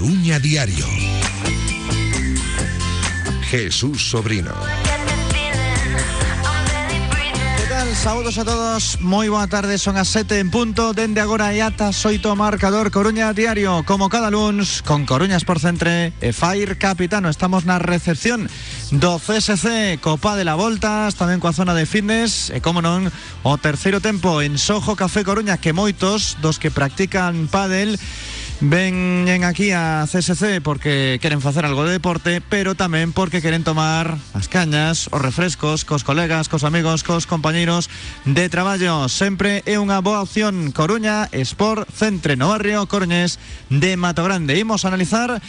Coruña Diario. Jesús Sobrino. Saludos a todos, muy buena tarde, son a 7 en punto, dende agora e ata soito marcador Coruña Diario, como cada lunes, con Coruñas por Centre e Fair Capitano, estamos na recepción do CSC, Copa de la Voltas, tamén coa zona de fitness, e como non, o terceiro tempo en Sojo Café Coruña, que moitos dos que practican pádel, Ven aquí a CSC porque quieren hacer algo de deporte, pero también porque quieren tomar las cañas o refrescos cos colegas, cos amigos, cos compañeros de trabajo. Siempre es una boa opción Coruña Sport Centre no barrio Coruñés de Mato Grande. Imos a analizar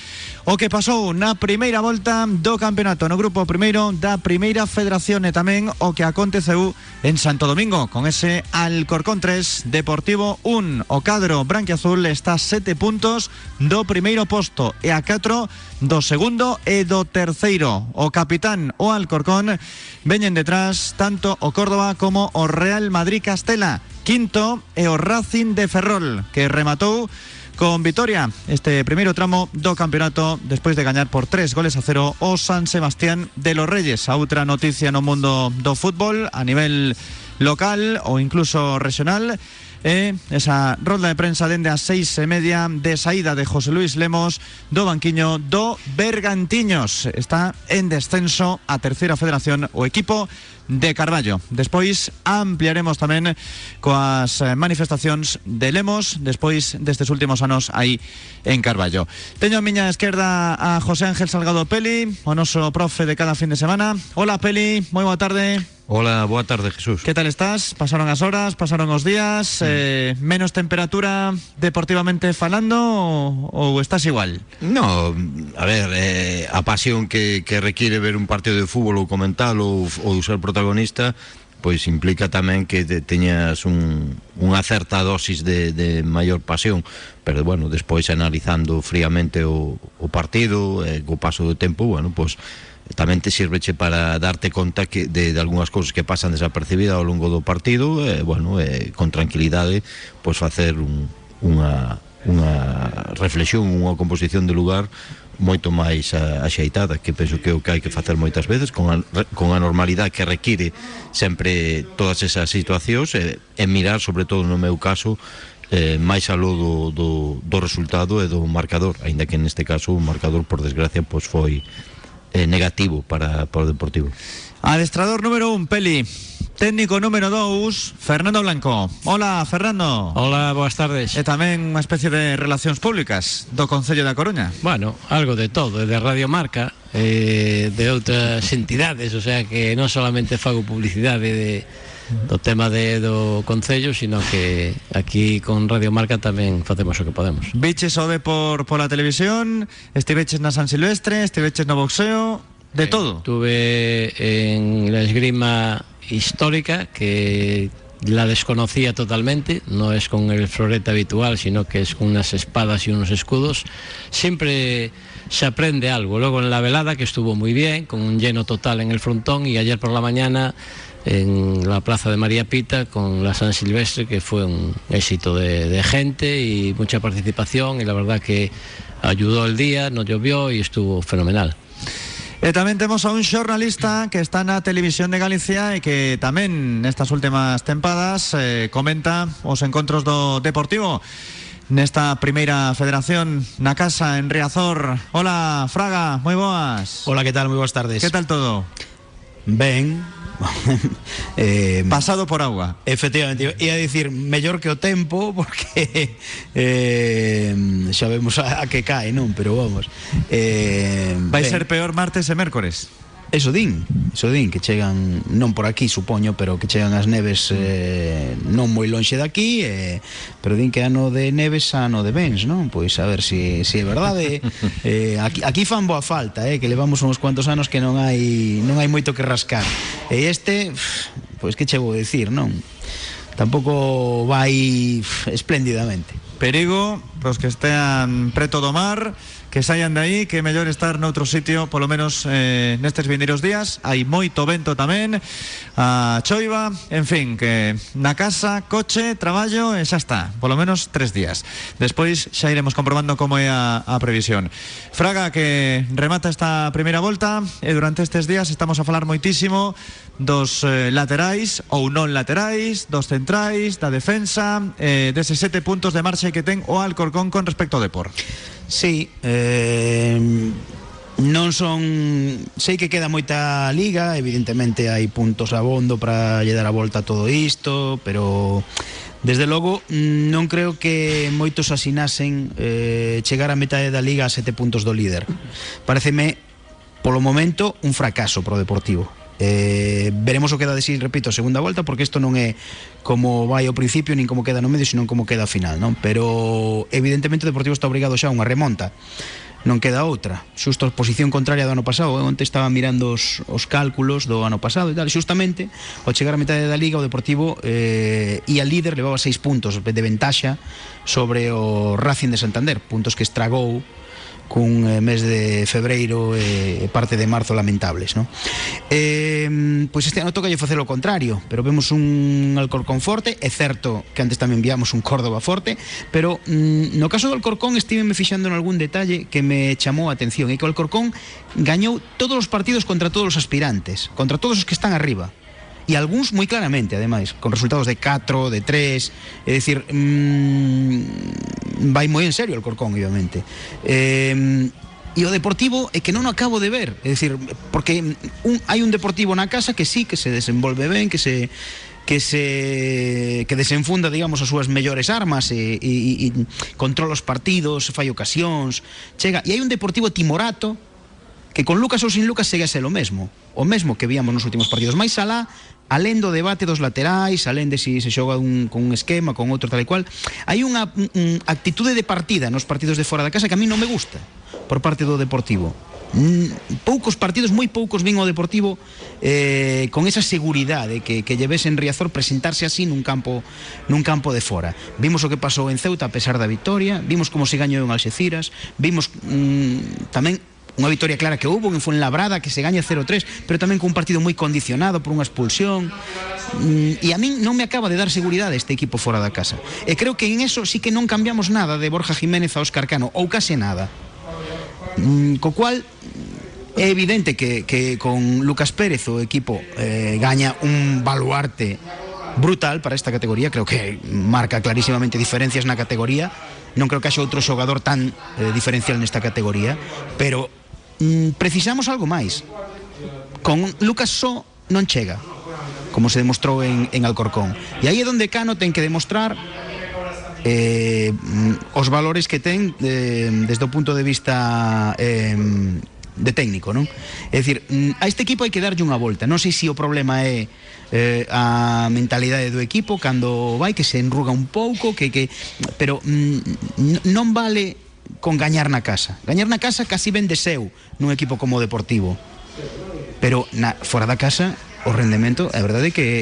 o que pasou na primeira volta do campeonato no grupo primeiro da primeira federación e tamén o que aconteceu en Santo Domingo con ese Alcorcón 3 Deportivo 1 o cadro branquiazul está a 7 puntos do primeiro posto e a 4 do segundo e do terceiro. O capitán o Alcorcón veñen detrás tanto o Córdoba como o Real Madrid Castela quinto e o Racing de Ferrol que rematou con Vitoria este primeiro tramo do campeonato despois de gañar por tres goles a cero o San Sebastián de los Reyes. A outra noticia no mundo do fútbol a nivel local ou incluso regional esa rolda de prensa dende as seis e media de saída de José Luis Lemos do banquiño do Bergantiños. Está en descenso a terceira federación o equipo de Carballo. Despois ampliaremos tamén coas eh, manifestacións de Lemos despois destes últimos anos aí en Carballo. Teño a miña esquerda a José Ángel Salgado Peli, o noso profe de cada fin de semana. Hola Peli, moi boa tarde. Hola, boa tarde, Jesús. Que tal estás? Pasaron as horas, pasaron os días, mm. eh, menos temperatura deportivamente falando ou, ou estás igual? No, a ver, eh, a pasión que, que requiere ver un partido de fútbol ou comentar ou, ou ser protagonista protagonista pois implica tamén que te, teñas un, unha certa dosis de, de maior pasión. Pero bueno, despois analizando fríamente o, o partido e eh, co paso do tempo, bueno, pois tamén te sirveche para darte conta que de, de algunhas cousas que pasan desapercibidas ao longo do partido e, bueno, e, con tranquilidade pois facer un, unha, unha reflexión, unha composición de lugar moito máis axeitada que penso que é o que hai que facer moitas veces con a, con a normalidade que require sempre todas esas situacións e, e mirar sobre todo no meu caso eh, máis aló do, do, do resultado e do marcador aínda que neste caso o marcador por desgracia pois foi eh, negativo para, para o Deportivo. Adestrador número 1, Peli. Técnico número 2, Fernando Blanco. Hola, Fernando. Hola, boas tardes. E tamén unha especie de relacións públicas do Concello da Coruña. Bueno, algo de todo, de Radio Marca, eh, de outras entidades, o sea que non solamente fago publicidade de, do tema de, do Concello, sino que aquí con Radio Marca tamén facemos o que podemos. Viches o de por, por la televisión, estiveches na San Silvestre, estiveches no boxeo, de eh, todo. Estuve en la esgrima histórica que la desconocía totalmente, no es con el florete habitual, sino que es con unas espadas y unos escudos. Siempre se aprende algo. Luego en la velada, que estuvo muy bien, con un lleno total en el frontón, y ayer por la mañana en la plaza de María Pita con la San Silvestre, que fue un éxito de, gente y mucha participación, y la verdad que ayudó el día, no llovió y estuvo fenomenal. E tamén temos a un xornalista que está na Televisión de Galicia e que tamén nestas últimas tempadas eh, comenta os encontros do Deportivo nesta primeira federación na casa en Riazor. Hola, Fraga, moi boas. Hola, que tal? Moi boas tardes. Que tal todo? Ben, eh, pasado por agua. Efectivamente, ia dicir mellor que o tempo porque eh, sabemos a, a que cae, non? Pero vamos. Eh, Vai ben. ser peor martes e mércores. Eso din, eso din, que chegan non por aquí, supoño, pero que chegan as neves eh, non moi lonxe daqui, eh, pero din que ano de neves ano de bens, non? Pois a ver se si, si é verdade. eh, aquí, aquí fan boa falta, eh, que levamos uns cuantos anos que non hai non hai moito que rascar. E este, pois que che vou decir, non? Tampouco vai espléndidamente. Perigo, pros que estean preto do mar, que saian de aí que é mellor estar noutro sitio polo menos eh, nestes vindeiros días. Hai moito vento tamén. A choiva, en fin que na casa, coche, traballo e xa está, polo menos tres días. Despois xa iremos comprobando como é a, a previsión. Fraga que remata esta primeira volta e durante estes días estamos a falar moitísimo dos eh, laterais ou non laterais, dos centrais, da defensa, eh, deses sete puntos de marcha que ten o Alcorcón con respecto ao Depor. Sí, eh, non son... Sei que queda moita liga, evidentemente hai puntos abondo para lle dar a volta a todo isto, pero... Desde logo, non creo que moitos asinasen eh, chegar a metade da liga a sete puntos do líder. Pareceme, polo momento, un fracaso pro Deportivo. Eh, veremos o que queda de si, repito, a segunda volta, porque isto non é como vai ao principio, nin como queda no medio, senón como queda ao final, non? Pero, evidentemente, o Deportivo está obrigado xa a unha remonta non queda outra. Xusto a posición contraria do ano pasado, eu onte estaba mirando os, os cálculos do ano pasado e tal, xustamente, ao chegar a metade da liga o Deportivo eh, e a líder levaba seis puntos de ventaxa sobre o Racing de Santander, puntos que estragou cun eh, mes de febreiro e parte de marzo lamentables, non? Eh, pois este ano toca facer o contrario, pero vemos un Alcorcón forte, é certo que antes tamén enviamos un Córdoba forte, pero mm, no caso do Alcorcón estive me fixando en algún detalle que me chamou a atención, e que o Alcorcón gañou todos os partidos contra todos os aspirantes, contra todos os que están arriba e algúns moi claramente, ademais, con resultados de 4, de 3, é dicir, mmm, vai moi en serio el Corcón, obviamente. Eh, o Deportivo é que non o acabo de ver, é dicir, porque un, hai un Deportivo na casa que sí, que se desenvolve ben, que se que se que desenfunda, digamos, as súas mellores armas e, e, e controla os partidos, fai ocasións, chega, e hai un Deportivo timorato que con Lucas ou sin Lucas segue a ser o mesmo, o mesmo que víamos nos últimos partidos, máis alá alén debate dos laterais, alén de si se xoga un, con un esquema, con outro tal e cual, hai unha un, actitude de partida nos partidos de fora da casa que a mí non me gusta por parte do Deportivo. Mm, poucos partidos, moi poucos vin o Deportivo eh, con esa seguridade que, que lleves en Riazor presentarse así nun campo nun campo de fora. Vimos o que pasou en Ceuta a pesar da victoria, vimos como se gañou en Alxeciras, vimos mm, tamén unha victoria clara que houve en Fuenlabrada que se gaña 0-3, pero tamén con un partido moi condicionado por unha expulsión. Mm, e a min non me acaba de dar seguridade este equipo fora da casa. E creo que en eso sí que non cambiamos nada de Borja Jiménez a Óscar Cano, ou case nada. Mm, co cual é evidente que, que con Lucas Pérez o equipo eh, gaña un baluarte brutal para esta categoría, creo que marca clarísimamente diferencias na categoría non creo que haxa outro xogador tan eh, diferencial nesta categoría, pero mm, precisamos algo máis. Con Lucas Só non chega, como se demostrou en, en Alcorcón. E aí é onde Cano ten que demostrar eh, os valores que ten desde o punto de vista eh, de técnico, non? É dicir, mm, a este equipo hai que darlle unha volta. Non sei se o problema é eh, a mentalidade do equipo cando vai que se enruga un pouco, que que pero mm, non vale con gañar na casa. Gañar na casa casi ben de seu nun equipo como Deportivo. Pero na, fora da casa o rendemento, a verdade é que é,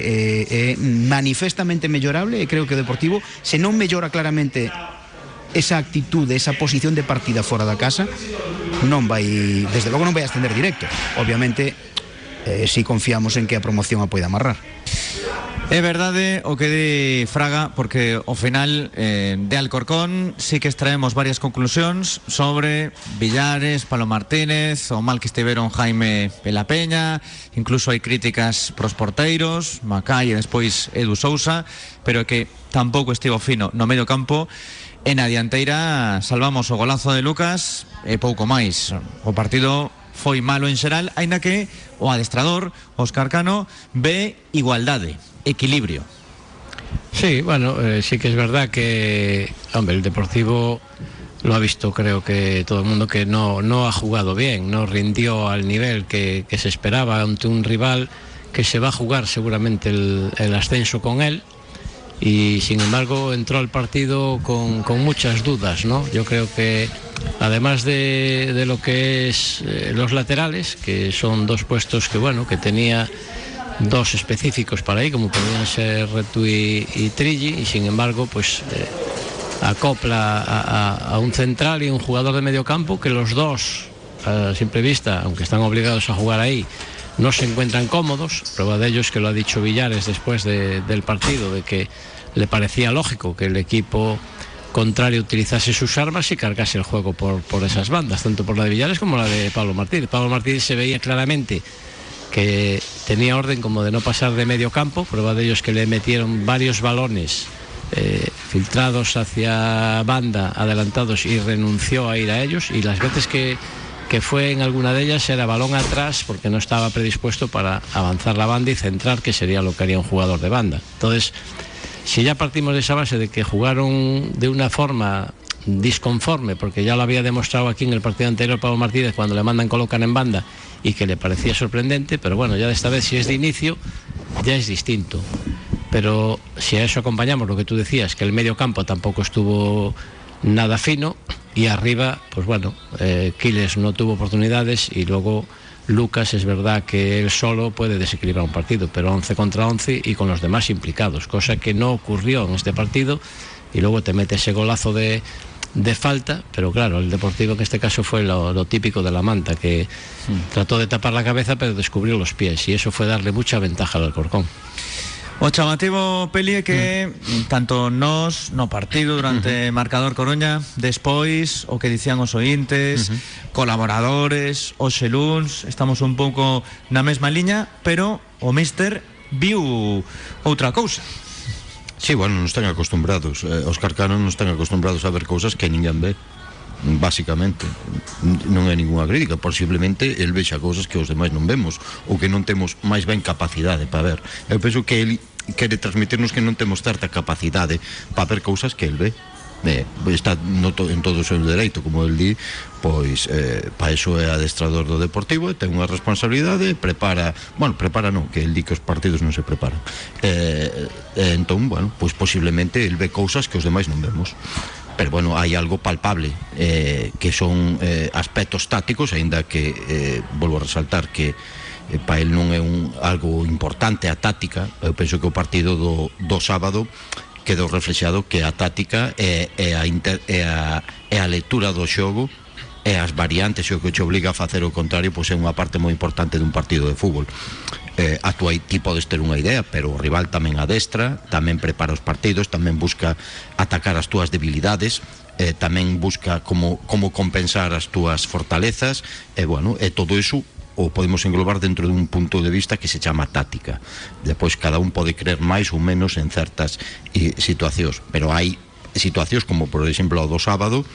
é manifestamente mellorable e creo que Deportivo se non mellora claramente esa actitude, esa posición de partida fora da casa non vai, desde logo non vai ascender directo obviamente eh, si confiamos en que a promoción a poida amarrar É verdade o que di Fraga porque ao final eh, de Alcorcón sí que extraemos varias conclusións sobre Villares, Palo Martínez, o mal que estiveron Jaime Pelapeña, incluso hai críticas pros porteiros, Macai e Edu Sousa, pero que tampouco estivo fino no medio campo. E na dianteira salvamos o golazo de Lucas e pouco máis. O partido foi malo en xeral, aínda que o adestrador, Óscar Cano, ve igualdade equilibrio. Sí, bueno, eh, sí que es verdad que, hombre, el Deportivo lo ha visto creo que todo el mundo que no, no ha jugado bien, no rindió al nivel que, se esperaba ante un rival que se va a jugar seguramente el ascenso con él y sin embargo entró al partido con, con muchas dudas, ¿no? Yo creo que además de, de lo que es eh, los laterales, que son dos puestos que bueno, que tenía dos específicos para ahí, como podían ser Retu y, Trilli, y sin embargo, pues eh, acopla a, a, a un central y un jugador de medio campo que los dos a simple vista, aunque están obligados a jugar ahí, no se encuentran cómodos. Prueba de ello es que lo ha dicho Villares después de, del partido, de que le parecía lógico que el equipo contrario utilizase sus armas y cargase el juego por, por esas bandas, tanto por la de Villares como la de Pablo Martínez. Pablo Martínez se veía claramente que tenía orden como de no pasar de medio campo, prueba de ello es que le metieron varios balones eh, filtrados hacia banda, adelantados y renunció a ir a ellos y las veces que que fue en alguna de ellas era balón atrás porque no estaba predispuesto para avanzar la banda y centrar, que sería lo que haría un jugador de banda. Entonces, si ya partimos de esa base de que jugaron de una forma disconforme, porque ya lo había demostrado aquí en el partido anterior Pablo Martínez cuando le mandan colocan en banda y que le parecía sorprendente, pero bueno, ya de esta vez si es de inicio, ya es distinto. Pero si a eso acompañamos lo que tú decías, que el medio campo tampoco estuvo nada fino, y arriba, pues bueno, eh, Quiles no tuvo oportunidades y luego Lucas es verdad que él solo puede desequilibrar un partido, pero 11 contra 11 y con los demás implicados, cosa que no ocurrió en este partido y luego te mete ese golazo de, de falta, pero claro, el Deportivo en este caso fue lo, lo típico de la manta, que trató de tapar la cabeza pero descubrió los pies y eso fue darle mucha ventaja al Alcorcón. O chamativo Peli é que mm. tanto nós no partido durante uh -huh. marcador Coruña, despois o que dicían os ointes, uh -huh. colaboradores, os xeluns, estamos un pouco na mesma liña, pero o míster viu outra cousa. Sí, bueno, non están acostumbrados. Eh, os carcanos non están acostumbrados a ver cousas que ninguén ve basicamente non é ninguna crítica posiblemente el vexa cousas que os demais non vemos ou que non temos máis ben capacidade para ver eu penso que el quere transmitirnos que non temos certa capacidade para ver cousas que el ve. Eh, está no to, en todo o seu dereito como el di pois eh, para iso é adestrador do Deportivo e ten unha responsabilidade prepara bueno, prepara non, que el di que os partidos non se preparan. Eh, eh, entón, bueno, pois posiblemente el ve cousas que os demais non vemos. Pero bueno, hai algo palpable eh, que son eh, aspectos tácticos aínda que, eh, volvo a resaltar que e para el non é un algo importante a táctica, eu penso que o partido do, do sábado quedou reflexado que a táctica é, é, a, inter, é, a, é a lectura do xogo e as variantes e o que te obliga a facer o contrario pois é unha parte moi importante dun partido de fútbol. Eh, a tua ti podes ter unha idea pero o rival tamén adestra tamén prepara os partidos tamén busca atacar as túas debilidades eh, tamén busca como, como compensar as túas fortalezas e bueno, e todo iso o podemos englobar dentro dun punto de vista que se chama táctica. Depois cada un pode creer máis ou menos en certas eh, situacións, pero hai situacións como por exemplo o do sábado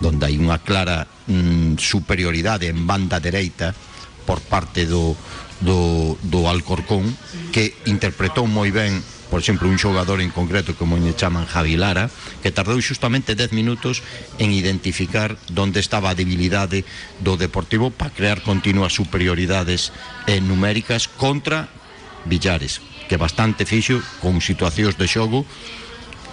donde hai unha clara mm, superioridade en banda dereita por parte do, do, do Alcorcón que interpretou moi ben por exemplo, un xogador en concreto como lle chaman Javi Lara, que tardou xustamente 10 minutos en identificar onde estaba a debilidade do Deportivo para crear continuas superioridades eh, numéricas contra Villares, que bastante fixo con situacións de xogo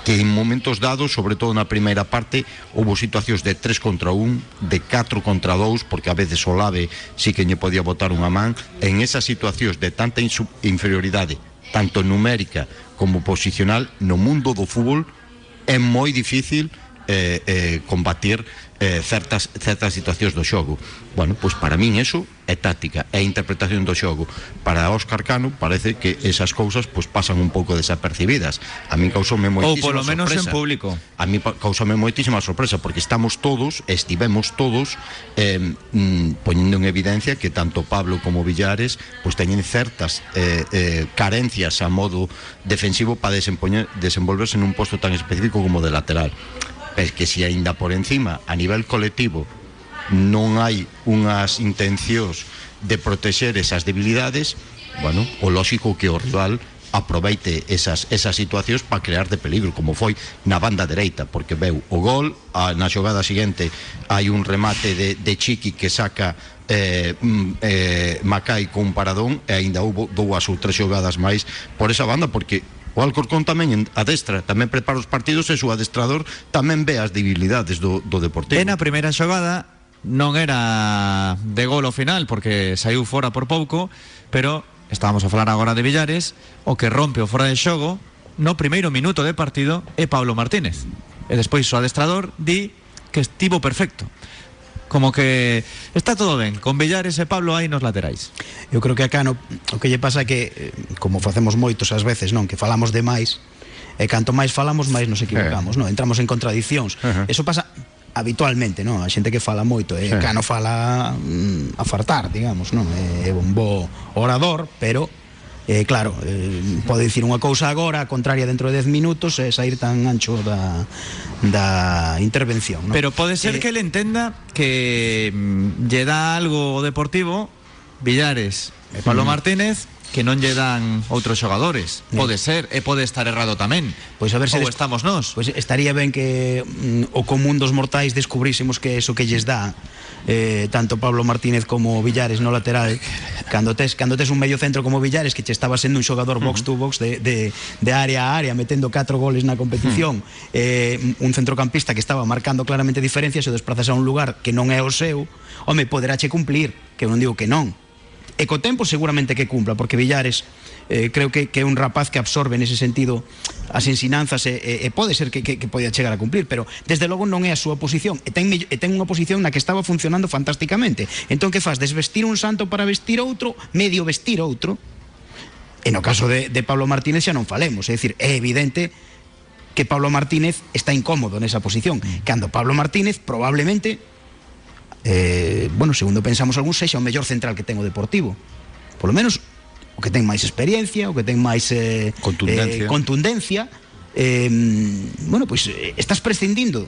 que en momentos dados, sobre todo na primeira parte, houve situacións de 3 contra 1, de 4 contra 2, porque a veces o Lave sí que lle podía botar unha man, en esas situacións de tanta inferioridade, tanto numérica como posicional no mundo do fútbol é moi difícil eh, eh, combatir eh, certas, certas situacións do xogo. Bueno, pois para min eso é táctica, é interpretación do xogo. Para Óscar Cano parece que esas cousas pois pasan un pouco desapercibidas. A min causoume moitísima sorpresa. Ou polo menos sorpresa. en público. A min causoume moitísima sorpresa porque estamos todos, estivemos todos eh, mm, poñendo en evidencia que tanto Pablo como Villares pois teñen certas eh, eh, carencias a modo defensivo para desenvolverse en un posto tan específico como de lateral. Pero es que si aínda por encima a nivel colectivo non hai unhas intencións de protexer esas debilidades, bueno, o lógico que o rival aproveite esas, esas situacións para crear de peligro, como foi na banda dereita, porque veu o gol, a, na xogada seguinte hai un remate de, de Chiqui que saca eh, mm, eh, Macai con paradón e aínda houbo dúas ou tres xogadas máis por esa banda, porque O Alcorcón tamén adestra, tamén prepara os partidos e o adestrador tamén ve as debilidades do, do Deportivo. E na primeira xogada non era de gol ao final porque saiu fora por pouco, pero estábamos a falar agora de Villares, o que rompe o fora de xogo no primeiro minuto de partido é Pablo Martínez. e despois o adestrador di que estivo perfecto. Como que está todo ben, con Villares e Pablo aí nos laterais. Eu creo que acá no, o que lle pasa é que eh, como facemos moitos ás veces, non, que falamos demais, e canto máis falamos máis nos equivocamos, non? Entramos en contradicións. Ajá. Eso pasa habitualmente, non? A xente que fala moito, e Sí. cano fala mm, a fartar, digamos, non? É un bo orador, pero Eh, claro, eh, pode dicir unha cousa agora, a contraria dentro de 10 minutos e sair tan ancho da, da intervención. Pero pode ser Eh, que ele entenda que mm, lle dá algo o Deportivo Villares e Pablo Martínez que non lle dan outros xogadores. Pode ser, e pode estar errado tamén. Pois a ver se Ou estamos nós. Pois estaría ben que mm, o común dos mortais descubrísemos que eso que lles dá eh, tanto Pablo Martínez como Villares no lateral cando tes, cando tes un medio centro como Villares que che estaba sendo un xogador box to box de, de, de área a área metendo catro goles na competición eh, un centrocampista que estaba marcando claramente diferencias e o desplazas a un lugar que non é o seu home, poderáche cumplir que non digo que non E co tempo seguramente que cumpla, porque Villares eh, creo que, é un rapaz que absorbe nese sentido as ensinanzas e, e, ser que, que, que chegar a cumplir, pero desde logo non é a súa posición. E ten, e ten unha posición que estaba funcionando fantásticamente. Entón, que faz? Desvestir un santo para vestir outro, medio vestir outro. E no caso de, de Pablo Martínez xa non falemos, é dicir, é evidente que Pablo Martínez está incómodo nesa posición. Cando Pablo Martínez probablemente eh, bueno, segundo pensamos algún sexa o mellor central que ten o Deportivo. Por lo menos o que ten máis experiencia, o que ten máis eh, Contundencia. eh, contundencia. Eh, bueno, pois eh, estás prescindindo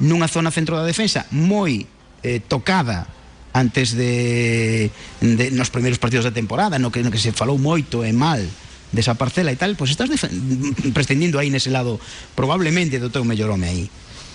nunha zona centro da defensa moi eh, tocada antes de, de nos primeiros partidos da temporada, no que, no que se falou moito e mal desa parcela e tal, pois estás prescindindo aí nese lado probablemente do teu mellor home aí.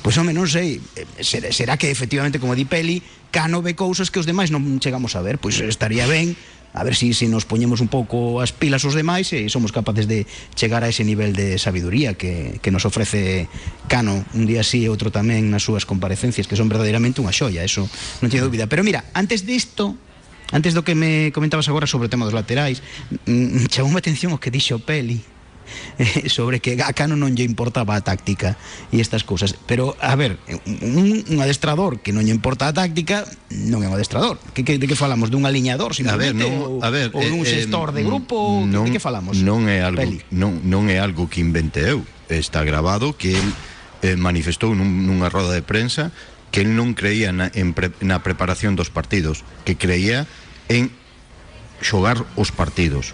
Pois home, non sei, eh, será, será que efectivamente como di Peli, Cano ve cousas que os demais non chegamos a ver, pois estaría ben a ver si, si nos poñemos un pouco as pilas os demais e somos capaces de chegar a ese nivel de sabiduría que, que nos ofrece Cano un día sí e outro tamén nas súas comparecencias que son verdadeiramente unha xoia, eso non teño dúbida. Pero mira, antes disto antes do que me comentabas agora sobre o tema dos laterais mm, chamoume a atención o que dixo Peli eh, sobre que a Cano non lle importaba a táctica e estas cousas. Pero, a ver, un, un adestrador que non lle importa a táctica non é un adestrador. Que, que, de que falamos? Dun aliñador, a ver, non, ou, a ver, ou dun eh, xestor de eh, grupo? Non, de que falamos? Non é algo, Peli. non, non é algo que invente eu. Está grabado que el eh, manifestou nun, nunha roda de prensa que el non creía na, en pre, na preparación dos partidos, que creía en xogar os partidos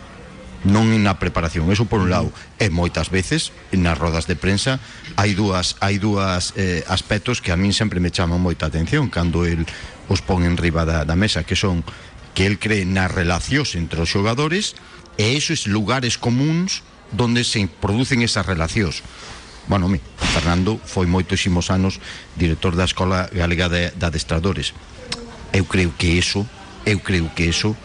non na preparación, eso por un lado. E moitas veces nas rodas de prensa hai dúas hai dúas eh, aspectos que a min sempre me chaman moita atención cando el os pon en riba da, da mesa que son que el cree nas relacións entre os xogadores e esos lugares comuns donde se producen esas relacións. Bueno, mi, Fernando foi moitísimos anos director da Escola Galega de, de Adestradores. Eu creo que eso eu creo que eso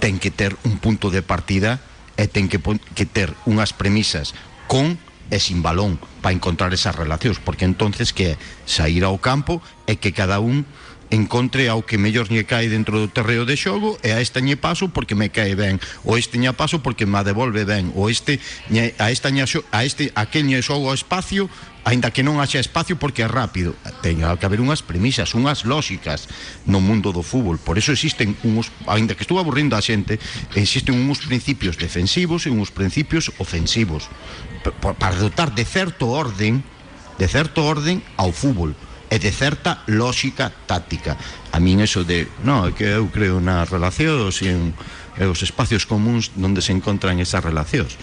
ten que ter un punto de partida e ten que, que ter unhas premisas con e sin balón para encontrar esas relacións, porque entonces que sair ao campo e que cada un encontre ao que mellor lle cae dentro do terreo de xogo e a este lle paso porque me cae ben. Ou este lle paso porque me devolve ben. Ou este lle, a esta lle, a este a que lle xogo ao espacio aínda que non haxa espacio porque é rápido. Teña que haber unhas premisas, unhas lóxicas no mundo do fútbol, por eso existen uns, aínda que estou aburrindo a xente existen uns principios defensivos e uns principios ofensivos. Para dotar de certo orden de certo orden ao fútbol e de certa lógica táctica. A min eso de, non, é que eu creo nas relacións e, en, e os espacios comuns onde se encontran esas relacións.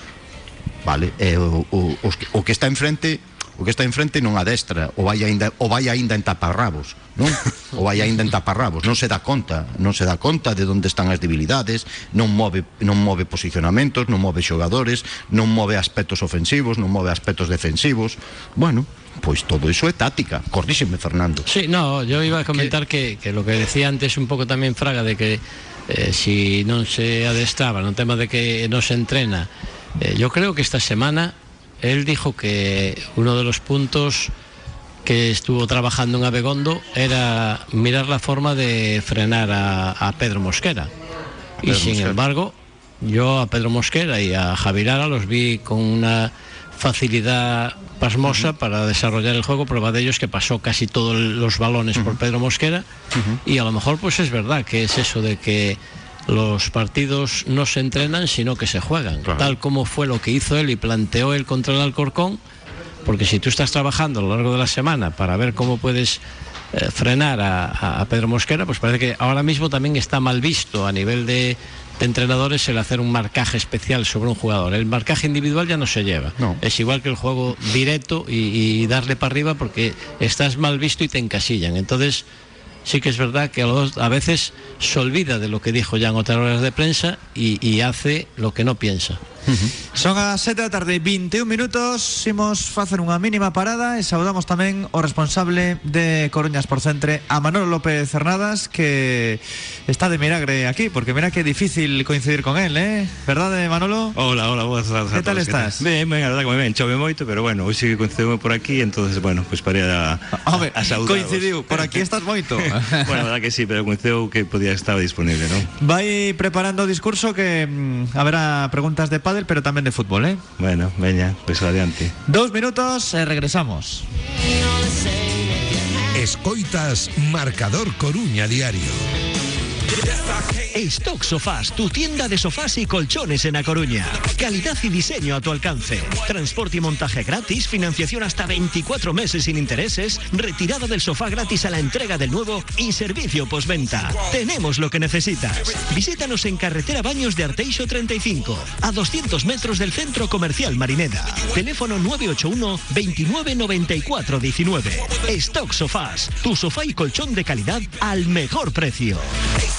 Vale, e o, o, os, o que está enfrente o que está enfrente non adestra o vai aínda o vai aínda en taparrabos, non? O vai aínda en taparrabos, non se dá conta, non se dá conta de onde están as debilidades, non move non move posicionamentos, non move xogadores, non move aspectos ofensivos, non move aspectos defensivos. Bueno, pois todo iso é táctica. Corríxeme, Fernando. Sí, no, yo iba a comentar que, lo que decía antes un poco también Fraga de que eh, si non se adestraba no tema de que no se entrena eh, yo creo que esta semana él dijo que uno de los puntos que estuvo trabajando en Abegondo era mirar la forma de frenar a, a Pedro Mosquera y Pedro sin Mosquera. embargo yo a Pedro Mosquera y a Javier Ara los vi con una facilidad pasmosa para desarrollar el juego. Prueba de ello es que pasó casi todos los balones por Pedro Mosquera y a lo mejor pues es verdad que es eso de que los partidos no se entrenan sino que se juegan, tal como fue lo que hizo él y planteó él contra el Alcorcón, porque si tú estás trabajando a lo largo de la semana para ver cómo puedes eh, frenar a, a- a Pedro Mosquera, pues parece que ahora mismo también está mal visto a nivel de, de entrenadores el hacer un marcaje especial sobre un jugador. El marcaje individual ya no se lleva. No. Es igual que el juego directo y, y darle para arriba porque estás mal visto y te encasillan. Entonces, sí que es verdad que a, los- a veces se olvida de lo que dijo ya en otras horas de prensa y, y hace lo que no piensa. Son as 7 da tarde 21 minutos Imos facer unha mínima parada E saudamos tamén o responsable de Coruñas por Centre A Manolo López Cernadas Que está de milagre aquí Porque mira que difícil coincidir con él, eh Verdade Manolo? Hola, hola, boas tardes a Que tal estás? Ben, ben, a verdad que ben, chove moito, pero bueno, hoxe que coincidimos por aquí, entonces, bueno, pues para ir a, Home, a, a saudaros. coincidiu, por aquí estás moito bueno, a verdad que sí, pero coincidiu que podía estar disponible, ¿no? Vai preparando o discurso que mm, haberá preguntas de pádel Pero tamén de fútbol, eh Bueno, veña, pues adiante. Dos minutos e regresamos Escoitas Marcador Coruña Diario. Stock Sofás, tu tienda de sofás y colchones en A Coruña. Calidad y diseño a tu alcance. Transporte y montaje gratis, financiación hasta 24 meses sin intereses, retirada del sofá gratis a la entrega del nuevo y servicio postventa. Tenemos lo que necesitas. Visítanos en Carretera Baños de Arteixo 35, a 200 metros del Centro Comercial Marineda. Teléfono 981 29 94 19. Stock Sofás, tu sofá y colchón de calidad al mejor precio.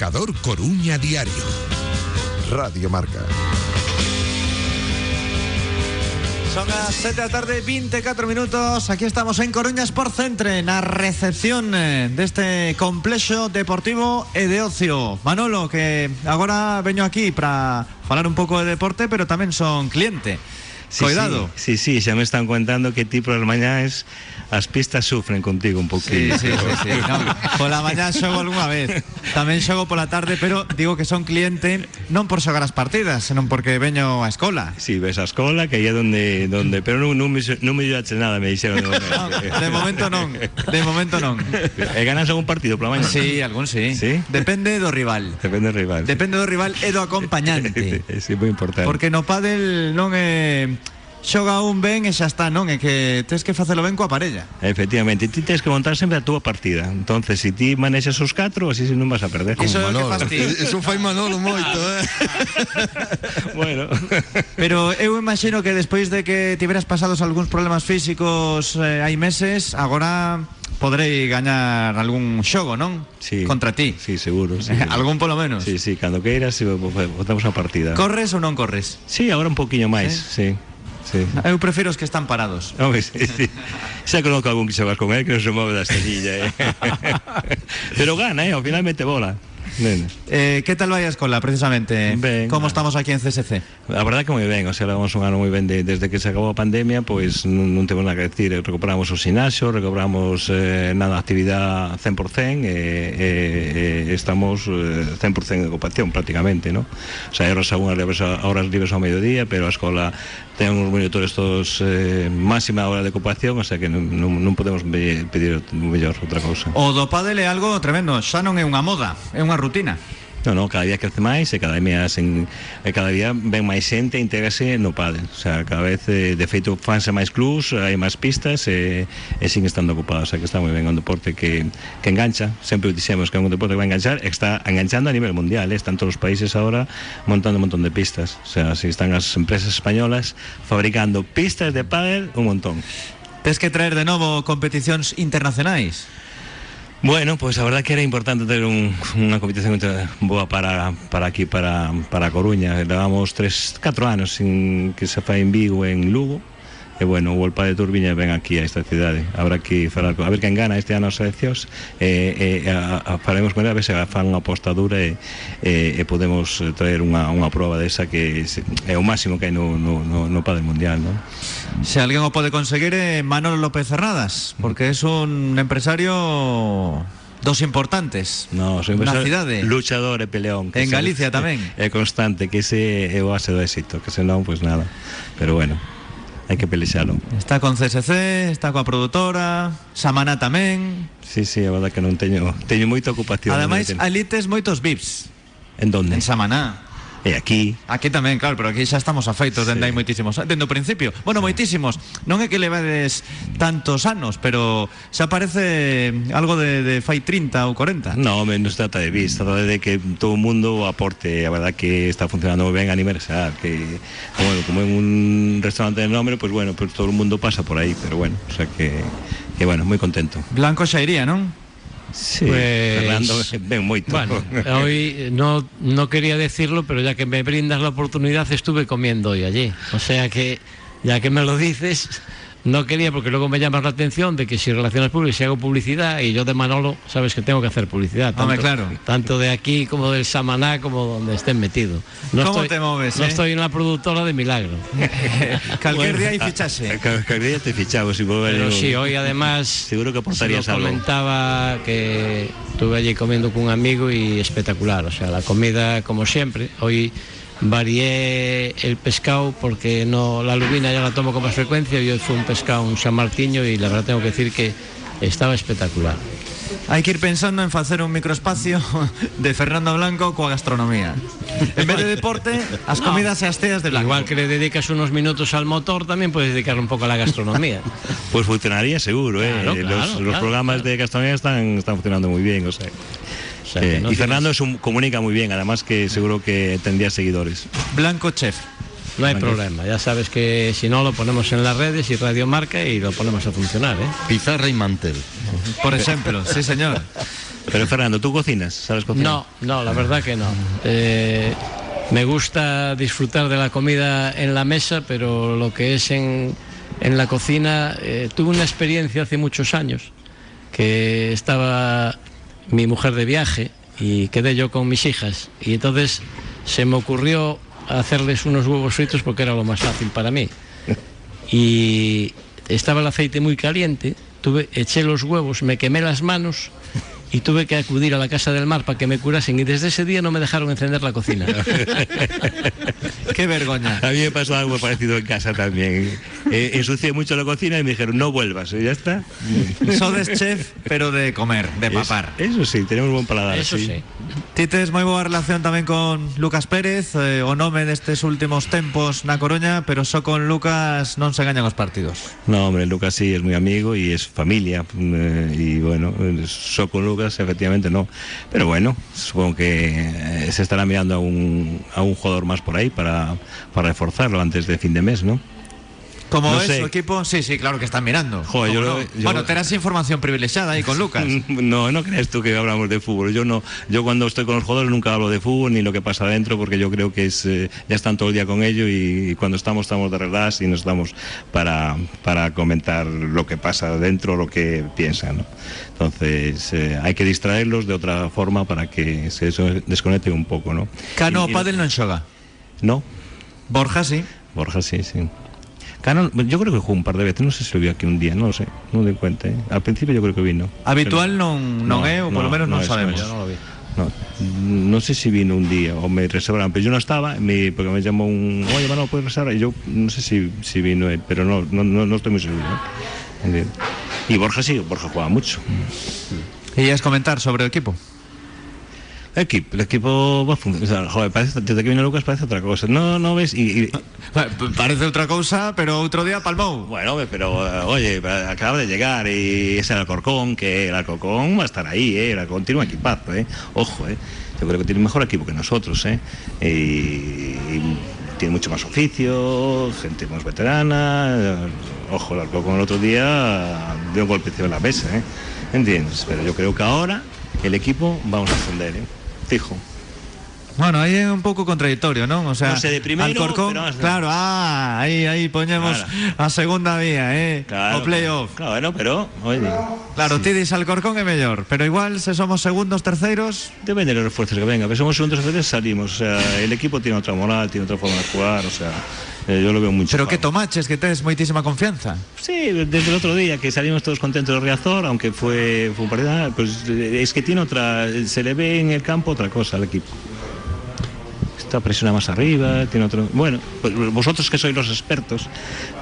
Marcador Coruña Diario. Radio Marca. Son as 7 da tarde, 24 minutos Aquí estamos en Coruña Sport Centre Na recepción eh, deste complexo deportivo e de ocio Manolo, que agora veño aquí para falar un pouco de deporte Pero tamén son cliente Sí, Cuidado Sí, sí, sí, xa me están contando que ti por as mañás as pistas sufren contigo un Sí, poquinho. sí, sí, sí. No, pola mañá xogo algunha vez Tamén xogo pola tarde Pero digo que son cliente Non por xogar as partidas Senón porque veño á escola Sí, ves a escola, que aí é donde, donde pero non, non, me, non me ayudaste nada, me dixeron. de momento. No, De momento non De momento non E ganas algún partido pola mañá? Sí, algún sí. Sí? Depende do rival Depende do rival. Depende do rival e do acompañante Sí, moi importante. Porque no pádel non é xoga un ben e xa está, non? É que tes que facelo ben coa parella. Efectivamente, ti tens que montar sempre a túa partida. Entonces, se si ti manexas os catro, así non vas a perder. Iso é o que fas ti. Eso fai Manolo moito, eh. bueno. Pero eu imagino que despois de que tiveras pasados algúns problemas físicos eh, hai meses, agora podrei gañar algún xogo, non? Sí. Contra ti. Sí, seguro. Sí. Algún polo menos. Sí, sí, cando queiras, botamos a partida. Corres ou non corres? Sí, agora un poquinho máis, sí. sí. Eu prefiro os que están parados. Home, sí, sí. Xa conozco algún que se va con él, que non se move da esterilla, eh. Pero gana, eh, ao final mete bola. Nene. Eh, que tal vai a escola, precisamente? Ben, Como ah, estamos aquí en CSC? A verdad que moi ben, o sea, levamos un ano moi ben de, desde que se acabou a pandemia, pois non, non temos nada que decir, recuperamos os sinaxos, recuperamos eh, nada actividade 100%, eh, eh, estamos eh, 100% de ocupación prácticamente, ¿no? O sea, horas algunhas unhas libres, horas libres ao mediodía, pero a escola ten uns monitores todos eh, máxima hora de ocupación, o sea que non, non podemos pedir mellor outra cousa. O do pádel é algo tremendo, xa non é unha moda, é unha rutina. No, no, cada día crece máis e cada día sen, e cada día ven máis xente e intégrase no pádel. O sea, cada vez eh, de feito fanse máis clubs, hai máis pistas e, e siguen estando ocupados. O sea, que está moi ben, un deporte que, que engancha. Sempre dixemos que é un deporte que va a enganchar está enganchando a nivel mundial. Eh? Están todos os países ahora montando un montón de pistas. O sea, si están as empresas españolas fabricando pistas de pádel un montón. Tes que traer de novo competicións internacionais. Bueno, pues a verdad que era importante ter un, unha competición boa para, para aquí, para, para Coruña. Levamos tres, catro anos sin que se fai en Vigo en Lugo. E bueno, o Olpa de Turbiña ven aquí a esta cidade. Habrá que falar, con- a ver quen gana este ano as eleccións e, e a, a, faremos con a ver se fan unha aposta dura e, e, podemos eh, traer unha, unha prova desa que é o máximo que hai no, no, no, no Padel Mundial, non? Se alguén o pode conseguir é Manolo López Cerradas, porque é un empresario dos importantes. No, soy Na cidade. luchador e peleón. En Galicia tamén. É constante, que ese é o base do éxito, que senón, pues nada. Pero bueno, hai que pelexalo. Está con CSC, está coa produtora, Samana tamén. Sí, sí, a verdad que non teño teño moita ocupación. Ademais, ali tes moitos VIPs en donde? en Samaná. E aquí, Aquí tamén, claro, pero aquí xa estamos afeitos dende hai Sí. moitísimos Dende o principio, bueno, moitísimos Non é que levades tantos anos Pero xa parece algo de, de fai 30 ou 40 no, non se trata de vista, trata de que todo o mundo aporte, a verdad que está funcionando moi ben a nivel xa, que como, como en un restaurante de nombre, pues bueno, pues todo o mundo pasa por aí, pero bueno, o sea que que bueno, moi contento. Blanco xa iría, non? Sí, Pues- Fernando moito. Bueno, hoy no, no quería decirlo, pero ya que me brindas la oportunidad, estuve comiendo hoy allí. O sea que, ya que me lo dices, no quería, porque luego me llamas la atención de que si relaciones públicas, si hago publicidad, y yo de Manolo, sabes que tengo que hacer publicidad. Hombre, claro. Tanto de aquí como del Samaná, como donde estén metido. No ¿Cómo estoy, te moves, No eh? estoy en la productora de Milagro. Bueno, día a- fichase Cada día te fichamos y volver Pero sí, hoy además Seguro que se lo aportarías algo. comentaba que estuve allí comiendo con un amigo y espectacular, o sea, la comida como siempre. Hoy varié el pescado porque no la lubina ya la tomo con más frecuencia y hoy fue un pescado, un San Martiño y la verdad tengo que decir que estaba espectacular. Hai que ir pensando en facer un microespacio de Fernando Blanco coa gastronomía En vez de deporte, as comidas e as teas de Blanco Igual que le dedicas unos minutos al motor, también puedes dedicar un poco a la gastronomía. Pues funcionaría seguro, ¿eh? Claro, los, claro, los claro, programas claro. de gastronomía están, están funcionando muy bien, o sea. O sea, que no y Fernando es un- comunica muy bien, además que seguro que tendría seguidores. Blanco Chef No hay problema, ya sabes que si no lo ponemos en las redes y Radio Marca y lo ponemos a funcionar, ¿eh? Pizarra y mantel. Por exemplo, sí señor Pero Fernando, ¿tú cocinas? ¿Sabes cocinar? No, no, la verdad que no. Eh, me gusta disfrutar de la comida en la mesa, pero lo que es en, en la cocina, eh, tuve una experiencia hace muchos años que estaba mi mujer de viaje y quedé yo con mis hijas. Y entonces se me ocurrió hacerles unos huevos fritos porque era lo más fácil para mí. Y estaba el aceite muy caliente, tuve, eché los huevos, me quemé las manos y tuve que acudir a la casa del mar para que me curasen y desde ese día no me dejaron encender la cocina. Qué vergoña A mí me pasó algo parecido en casa también. eh, ensucié mucho la cocina y me dijeron, no vuelvas, y ya está. Sodes chef, pero de comer, de papar. Es- eso sí, tenemos buen paladar. Eso sí. Tites moi boa relación tamén con Lucas Pérez eh, O nome destes últimos tempos na Coruña Pero só con Lucas non se gañan os partidos No, hombre, Lucas sí es muy amigo y es familia. eh, y bueno, solo con Lucas efectivamente no. Pero bueno, supongo que eh, se estará mirando a un, a un jugador más por ahí para, para reforzarlo antes de fin de mes, ¿no? Como No es sé. su equipo? Sí, sí, claro que están mirando Joder, yo ¿Cómo lo- no? yo- Bueno, información privilegiada aí con Lucas No, no crees tú que hablamos de fútbol. Yo no, yo cuando estoy con los jugadores nunca hablo de fútbol ni lo que pasa adentro porque yo creo que es eh, ya están todo el día con ello y, cuando estamos estamos de relax y no estamos para, para comentar lo que pasa adentro, lo que piensan. ¿no? Entonces eh, hay que distraerlos de otra forma para que se des- desconecten un poco, ¿no? Cano Y- y- Padel non xoga No, Borja sí Borja sí, sí. Cano, yo creo que jugó un par de veces, no sé si lo vio aquí un día, no lo sé, no doy cuenta. ¿eh? Al principio yo creo que vino. Habitual non, non é Ou polo menos non es, sabemos. No, no sé si vino un día o me reservaron, pero yo no estaba, me- porque me llamó un, oye, Manolo, ¿puedes reservar? Y yo no sé si, si vino él, pero no, no, no, no estoy muy seguro. ¿eh? Y Borja sí, Borja juega mucho. Ias comentar sobre o equipo El equipo, el equipo va a funcionar. Joder, parece, desde que vino Lucas parece otra cosa. No, no ves. Y, y- Parece outra cousa, pero outro día palmou bueno, pero eh, oye, acaba de llegar y es el Alcorcón, que el Alcorcón va a estar ahí, ¿eh? El Alcorcón tiene un equipazo, ¿eh? Ojo, ¿eh? Yo creo que tiene un mejor equipo que nosotros, ¿eh? Y, tiene mucho más oficio, gente más veterana. Ojo, el Alcorcón el otro día dio un golpe en la mesa, ¿eh? ¿Entiendes? Pero yo creo que ahora el equipo vamos a ascender, ¿eh? Fijo. Bueno, aí é un pouco contradictorio, non? O sea, No sé, de primeiro, Alcorcón, pero claro, ah, aí aí poñemos Claro. a segunda vía, eh, o playoff. Claro, bueno, pero, oye, Claro, ti dis Alcorcón é mellor, pero igual se somos segundos, terceiros, depende de los refuerzos que venga. Pero somos segundos terceros, salimos. O sea, el equipo tiene otra moral, tiene otra forma de jugar. O sea, eh, yo lo veo mucho. pero que tomaches que tes moitísima confianza. Sí, desde el otro día que salimos todos contentos del Riazor, aunque fue, fue un partido, ah, pues es que tiene otra, se le ve en el campo otra cosa al equipo. Está presiona más arriba, tiene otro. Bueno, pues vosotros que sois los expertos,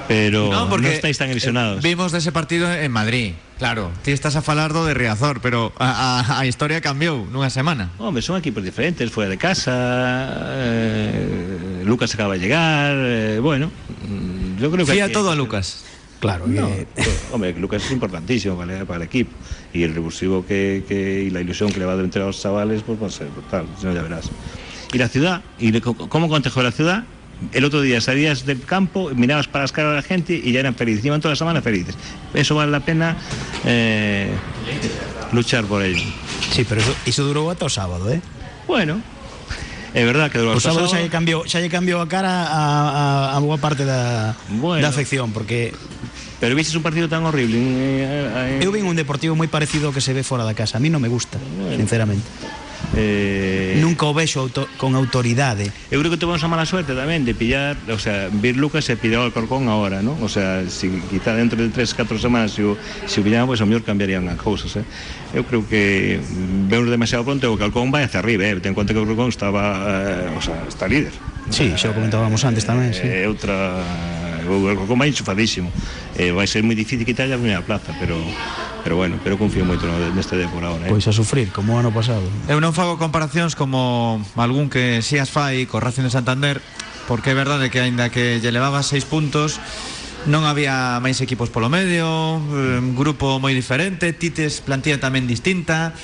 pero no, estáis tan ilusionados. eh, vimos dese partido en Madrid. Claro, ti estás a falar do de Riazor, pero a, a, a historia cambiou nunha semana. Hombre, son equipos diferentes, fuera de casa. eh, Lucas acaba de llegar. eh, bueno, yo creo que. Fía hay que- todo a Lucas. Claro, No, que pues, hombre, Lucas es importantísimo para, para el equipo. Y el revulsivo que, que- y la ilusión que le va a dar entre los chavales, pues va a ser brutal, si no, ya verás. Y la ciudad, y le- ¿cómo contejó la ciudad? El otro día salías del campo, mirabas para las caras de la gente y ya eran felices, iban toda la semana felices. Eso vale la pena eh, luchar por ello. Sí, pero eso, iso durou ata o sábado, eh? Bueno, é verdad que O hasta sábado xa sábado. lle cambiou, xa lle cambiou a cara a, a, a boa parte da, Bueno. da afección, porque Pero viste un partido tan horrible. eh, eh, eu vin un deportivo moi parecido ao que se ve fora da casa. A mí non me gusta, sinceramente. Eh... Nunca o vexo auto, con autoridade. Eu creo que temos a mala suerte tamén de pillar, o sea, vir Lucas e pillar o Alcorcón agora, ¿no? O sea, si, quizá dentro de 3, 4 semanas se o, se o pillamos, pois pues, o mellor cambiarían as cousas, eh? Eu creo que vemos demasiado pronto o que Alcorcón vai hacia arriba, eh? Ten conta que o Alcorcón estaba, eh, o sea, está líder. Sí, xa o comentábamos antes tamén, sí. É outra o Alcocomán insufadísimo eh, vai ser moi difícil quitarlle a primeira plaza pero pero bueno, pero confío moito neste día por ahora eh? Pois a sufrir, como o ano pasado Eu non fago comparacións como algún que si as fai co Racing de Santander porque é verdade que aínda que lle levaba seis puntos non había máis equipos polo medio, un grupo moi diferente, Tites plantilla tamén distinta.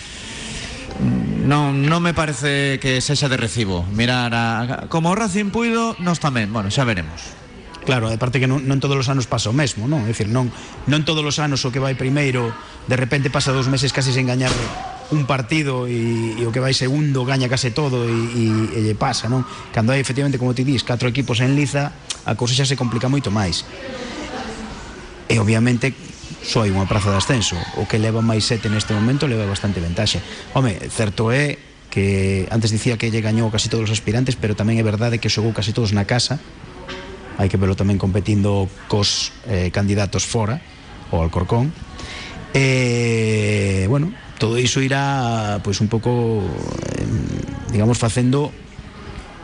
Non, non me parece que sexa de recibo Mirar a, como o Racing puido, nos tamén Bueno, xa veremos Claro, de parte que non, non todos os anos pasa o mesmo, non? É dicir, non, non todos os anos o que vai primeiro de repente pasa dous meses casi sen gañar un partido e, e o que vai segundo gaña case todo e, e, e lle pasa, non? Cando hai efectivamente, como ti dis, catro equipos en liza, a cousa xa se complica moito máis. E obviamente só hai unha praza de ascenso, o que leva máis sete neste momento leva bastante ventaxe. Home, certo é que antes dicía que lle gañou casi todos os aspirantes, pero tamén é verdade que xogou casi todos na casa, hai que verlo tamén competindo cos eh, candidatos fora o Alcorcón e bueno todo iso irá pois un pouco eh, digamos facendo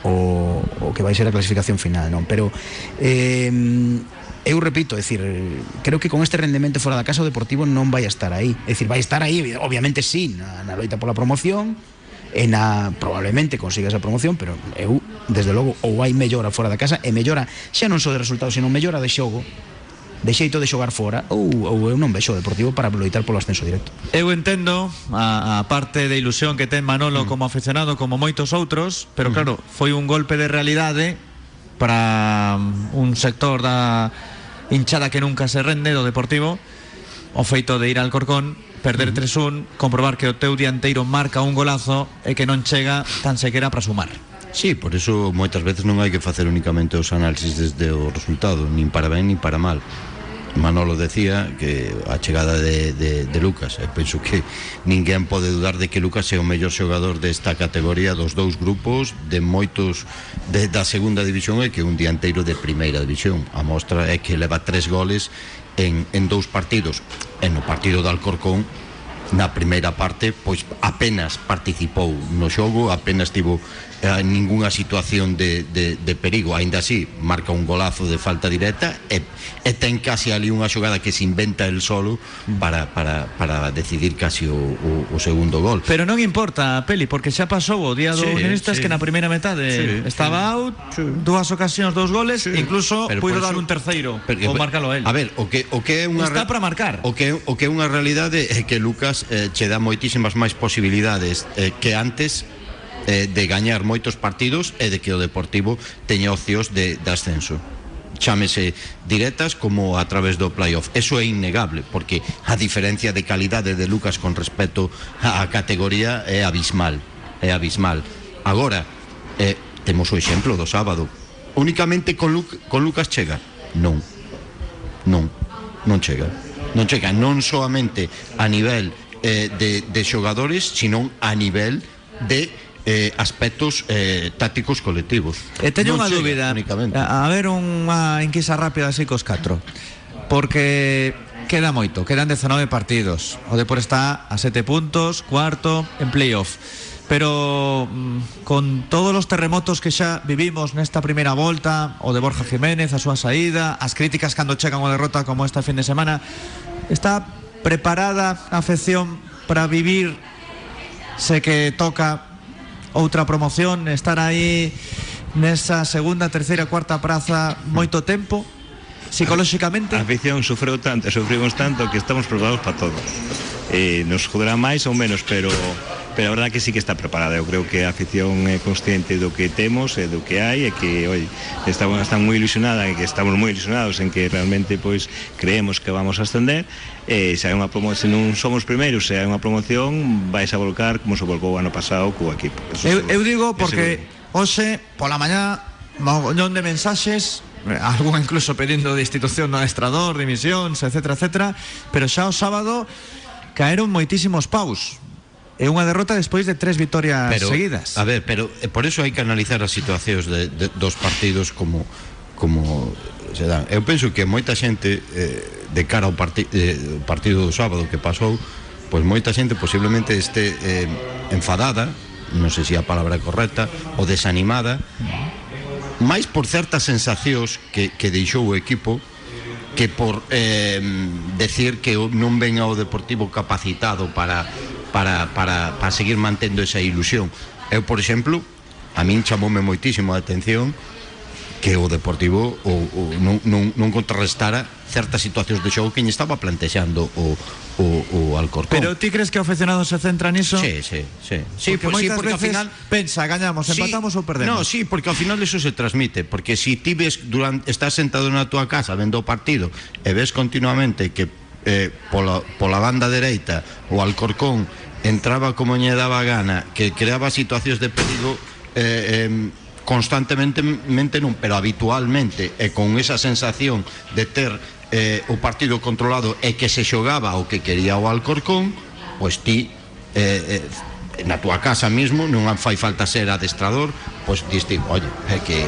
o, o que vai ser a clasificación final non pero eh, eu repito, é dicir, creo que con este rendemento fora da casa o Deportivo non vai a estar aí. É dicir, vai estar aí, obviamente sí, na, na loita pola promoción, e na probablemente consiga esa promoción, pero eu desde logo ou hai mellora fora da casa e mellora xa non só de resultados, sino mellora de xogo de xeito de xogar fora ou, ou eu non vexo o Deportivo para loitar polo ascenso directo. Eu entendo a, a parte de ilusión que ten Manolo mm. como aficionado como moitos outros, pero mm. claro, foi un golpe de realidade para un sector da hinchada que nunca se rende do Deportivo o feito de ir al Corcón perder 3-1, comprobar que o teu dianteiro marca un golazo e que non chega tan sequera para sumar. Sí, por eso moitas veces non hai que facer únicamente os análisis desde o resultado, nin para ben nin para mal. Manolo decía que a chegada de, de, de Lucas e penso que ninguén pode dudar de que Lucas é o mellor xogador desta categoría dos dous grupos de moitos de, da segunda división e que un dianteiro de primeira división a mostra é que leva tres goles en, en dous partidos. En o partido de Alcorcón, na primeira parte, pois apenas participou no xogo, apenas tivo eh, ningunha situación de, de, de perigo aínda así marca un golazo de falta directa e, e ten casi ali unha xogada que se inventa el solo para, para, para decidir casi o, o, o segundo gol pero non importa Peli porque xa pasou o día do sí, Unionistas sí. que na primeira metade sí, estaba sí, out sí. dúas ocasións dous goles sí. incluso puido dar un terceiro porque, ou marcalo el a ver o que o que é unha está para marcar o que o que é unha realidade é que Lucas eh, che dá moitísimas máis posibilidades eh, que antes eh, de gañar moitos partidos e de que o Deportivo teña opcións de, de ascenso chámese directas como a través do playoff. Eso é innegable, porque a diferencia de calidade de Lucas con respecto á categoría é abismal. É abismal. Agora, eh, temos o exemplo do sábado. Únicamente con, Lu con Lucas chega? Non. Non. Non chega. Non chega non solamente a nivel eh, de, de xogadores, sino a nivel de eh, aspectos eh, tácticos colectivos. E teño unha dúbida. A, a ver unha enquisa rápida así cos catro. Porque queda moito, quedan 19 partidos. O Depor está a 7 puntos, cuarto en playoff. Pero mm, con todos os terremotos que xa vivimos nesta primeira volta, o de Borja Jiménez, a súa saída, as críticas cando chegan unha derrota como esta fin de semana, está preparada a afección para vivir se que toca outra promoción, estar aí nesa segunda, terceira, cuarta praza moito tempo psicolóxicamente. A afición sufreu tanto, sufrimos tanto que estamos preparados para todo. Eh, nos joderá máis ou menos pero pero a verdad que sí que está preparada. Eu creo que a afición é consciente do que temos e do que hai e que, oi, estamos están moi ilusionada e que estamos moi ilusionados en que realmente pois creemos que vamos a ascender e se hai unha promoción, se non somos primeiros, se hai unha promoción, vais a volcar como se volcou o ano pasado co equipo. Eso eu, eu digo porque hoxe pola mañá mogollón de mensaxes eh, algún incluso pedindo destitución do adestrador, dimisións, etc, etc, pero xa o sábado caeron moitísimos paus É unha derrota despois de tres vitorias pero, seguidas. A ver, pero eh, por eso hai que analizar as situacións de, de, dos partidos como como se dan. Eu penso que moita xente eh, de cara ao parti, eh, partido do sábado que pasou, pois moita xente posiblemente este eh, enfadada, non sei se a palabra é correcta, ou desanimada, máis por certas sensacións que, que deixou o equipo que por eh, decir que non ven ao Deportivo capacitado para para, para, para seguir mantendo esa ilusión. Eu, por exemplo, a min chamoume moitísimo a atención que o Deportivo o, o, non, non, non contrarrestara certas situacións de xogo que lle estaba plantexando o, o, o Alcorcón. Pero ti crees que o aficionado se centra niso? Sí, sí, sí. sí porque, pues, sí, porque ao final pensa, gañamos, sí, empatamos ou perdemos. No, sí, porque ao final eso se transmite, porque si ti ves durante estás sentado na tua casa vendo o partido e ves continuamente que eh, pola, pola banda dereita o Alcorcón entraba como lle daba gana, que creaba situacións de perigo eh, eh, constantemente non, pero habitualmente e con esa sensación de ter eh, o partido controlado e que se xogaba o que quería o Alcorcón, pois ti eh, eh, na túa casa mismo non fai falta ser adestrador, pois diste, oye, é que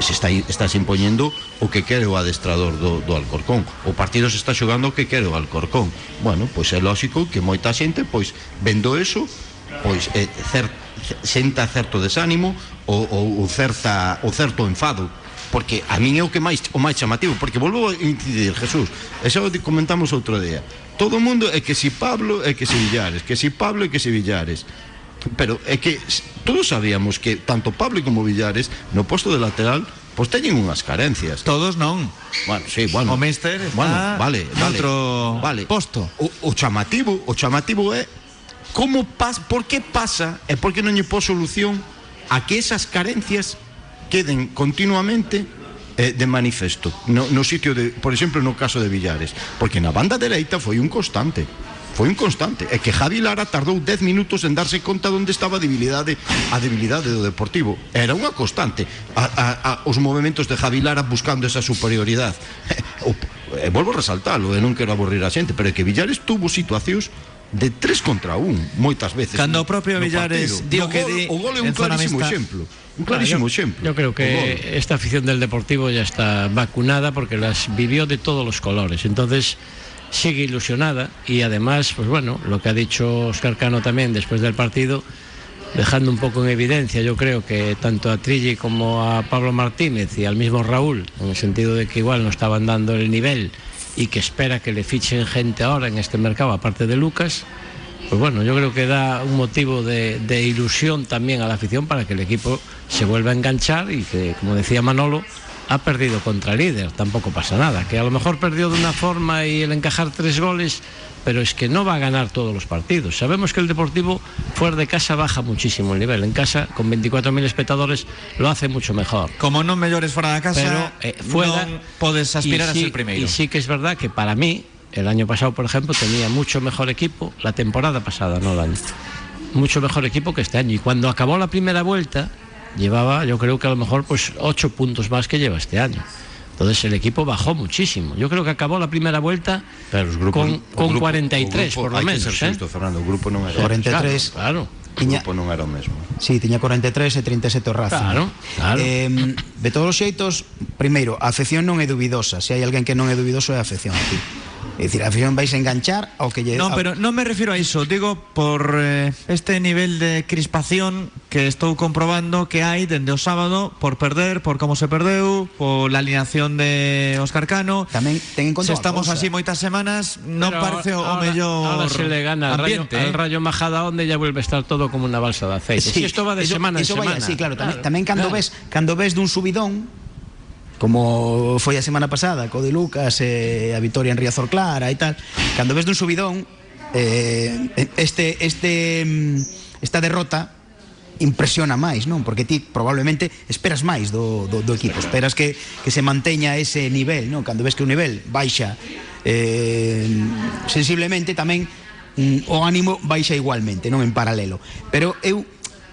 se está, estás impoñendo o que quere o adestrador do, do Alcorcón o partido se está xogando o que quere o Alcorcón bueno, pois é lógico que moita xente pois vendo eso pois é cer, senta certo desánimo ou, ou, ou certa, o certo enfado porque a min é o que máis o máis chamativo, porque volvo a incidir, Jesús, e xa o comentamos outro día. Todo o mundo é que si Pablo é que si Villares, que si Pablo é que si Villares. pero é que todos sabíamos que tanto Pablo como Villares no posto de lateral pois teñen unhas carencias. Todos non. Bueno, sí, bueno. O míster está bueno, vale, vale, outro vale. posto. O, o chamativo, o chamativo é como pas, por que pasa e por que non lle pos solución a que esas carencias queden continuamente eh, de manifesto no, no sitio de, por exemplo, no caso de Villares, porque na banda dereita foi un constante. Foi un constante é que Javi Lara tardou 10 minutos en darse conta onde estaba a debilidade a debilidade do Deportivo. Era unha constante. A, a, a, os movimentos de Javi Lara buscando esa superioridade o, e volvo a resaltalo e non quero aburrir a xente pero é que Villares tuvo situacións de 3 contra 1 moitas veces Cando o propio Villares dio que di o gol é un clarísimo exemplo un clarísimo Ah, yo, exemplo Yo creo que esta afición del Deportivo ya está vacunada porque las vivió de todos los colores. Entonces sigue ilusionada y además, pues bueno, lo que ha dicho Oscar Cano también después del partido, dejando un poco en evidencia, yo creo que tanto a Trilli como a Pablo Martínez y al mismo Raúl, en el sentido de que igual no estaban dando el nivel y que espera que le fichen gente ahora en este mercado, aparte de Lucas, pues bueno, yo creo que da un motivo de, de ilusión también a la afición para que el equipo se vuelva a enganchar y que, como decía Manolo, ha perdido contra el líder, tampoco pasa nada, que a lo mejor perdió de una forma y el encajar tres goles, pero es que no va a ganar todos los partidos. Sabemos que el Deportivo fuera de casa baja muchísimo el nivel, en casa con 24.000 espectadores lo hace mucho mejor. Como non mellores fora da casa, Pero eh, fuera podes aspirar a ser primeiro. Y sí que es verdad que para mí, el año pasado, por ejemplo, tenía mucho mejor equipo, la temporada pasada, no el año. Mucho mejor equipo que este año. Y cuando acabó la primera vuelta, llevaba, yo creo que a lo mejor, pues ocho puntos más que lleva este año. Entonces el equipo bajó muchísimo. Yo creo que acabó la primera vuelta Pero os grupos, con, con grupo- 43, o grupo, por lo menos. ser ¿eh? Fernando, grupo non era 43. Claro, o Tiña, grupo non era o mesmo Sí, tiña 43 e 37 o Racing. Claro, claro. Eh, de todos os xeitos, primeiro, a afección non é dubidosa. Se hai alguén que non é dubidoso é a afección aquí. É dicir, a afección vais a enganchar ao que. Non, pero non me refiro a iso, digo por eh, este nivel de crispación que estou comprobando que hai dende o sábado por perder, por como se perdeu, por la alineación de Óscar Cano. Tamén ten en conta unha estamos así moitas semanas, non Pero parece o mellor Ahora se le gana al rayo, al eh. rayo Majada donde ya vuelve a estar todo como una balsa de aceite. Si esto va de eso- semana eso semana. así, claro, tamén, Claro, tamén cando claro. ves cando ves dun subidón como foi a semana pasada co de Lucas e eh, a Vitoria en Riazor Clara e tal, cando ves dun subidón eh, este, este esta derrota impresiona máis, non? Porque ti probablemente esperas máis do, do, do equipo esperas que, que se manteña ese nivel non? cando ves que o nivel baixa eh, sensiblemente tamén mm, o ánimo baixa igualmente, non en paralelo pero eu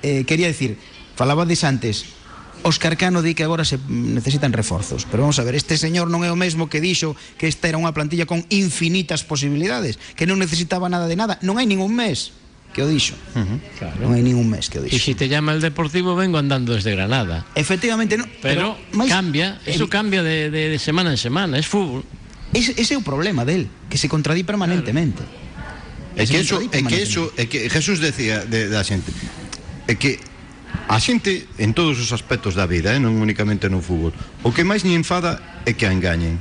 eh, quería decir falabades antes Óscar Cano di que agora se necesitan reforzos Pero vamos a ver, este señor non é o mesmo que dixo Que esta era unha plantilla con infinitas posibilidades Que non necesitaba nada de nada Non hai ningún mes que o dixo Claro. Non hai ningún mes que o Y dixo si te llama el Deportivo, vengo andando desde Granada. Efectivamente, non, Pero, cambia, eso evi- cambia de, de- de semana en semana, es fútbol. Ese, ese é o problema del, que se contradí permanentemente. É que eso, é que eso, é que Jesús decía de, da xente. É que A xente en todos os aspectos da vida, eh? non únicamente no fútbol. O que máis ni enfada é que a engañen.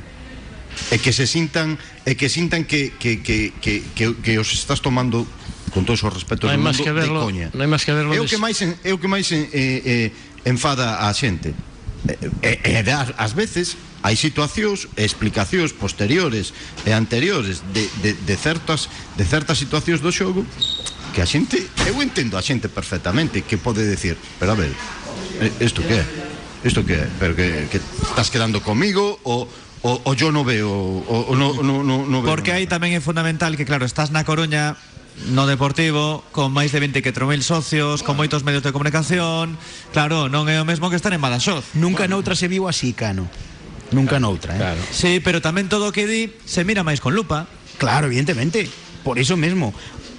É que se sintan, é que sintan que, que, que, que, que, que os estás tomando con todos os respetos no do mundo, que verlo, de coña. Non hai máis que verlo. É o que máis, é o que máis en, eh, eh, enfada a xente. E, e, e ás veces hai situacións e explicacións posteriores e anteriores de, de, de certas de certas situacións do xogo que a xente, eu entendo a xente perfectamente que pode decir, pero a ver, eh, isto que é? Isto que é? Pero que, que estás quedando comigo o o, o yo no veo o, o no, no, no, no veo Porque aí tamén é fundamental que, claro, estás na Coruña no Deportivo, con máis de 24.000 socios, con moitos medios de comunicación Claro, non é o mesmo que estar en Badaxoz Nunca noutra se viu así, Cano. Nunca noutra, eh? Claro. Sí, pero tamén todo o que di se mira máis con lupa Claro, evidentemente. Por iso mesmo.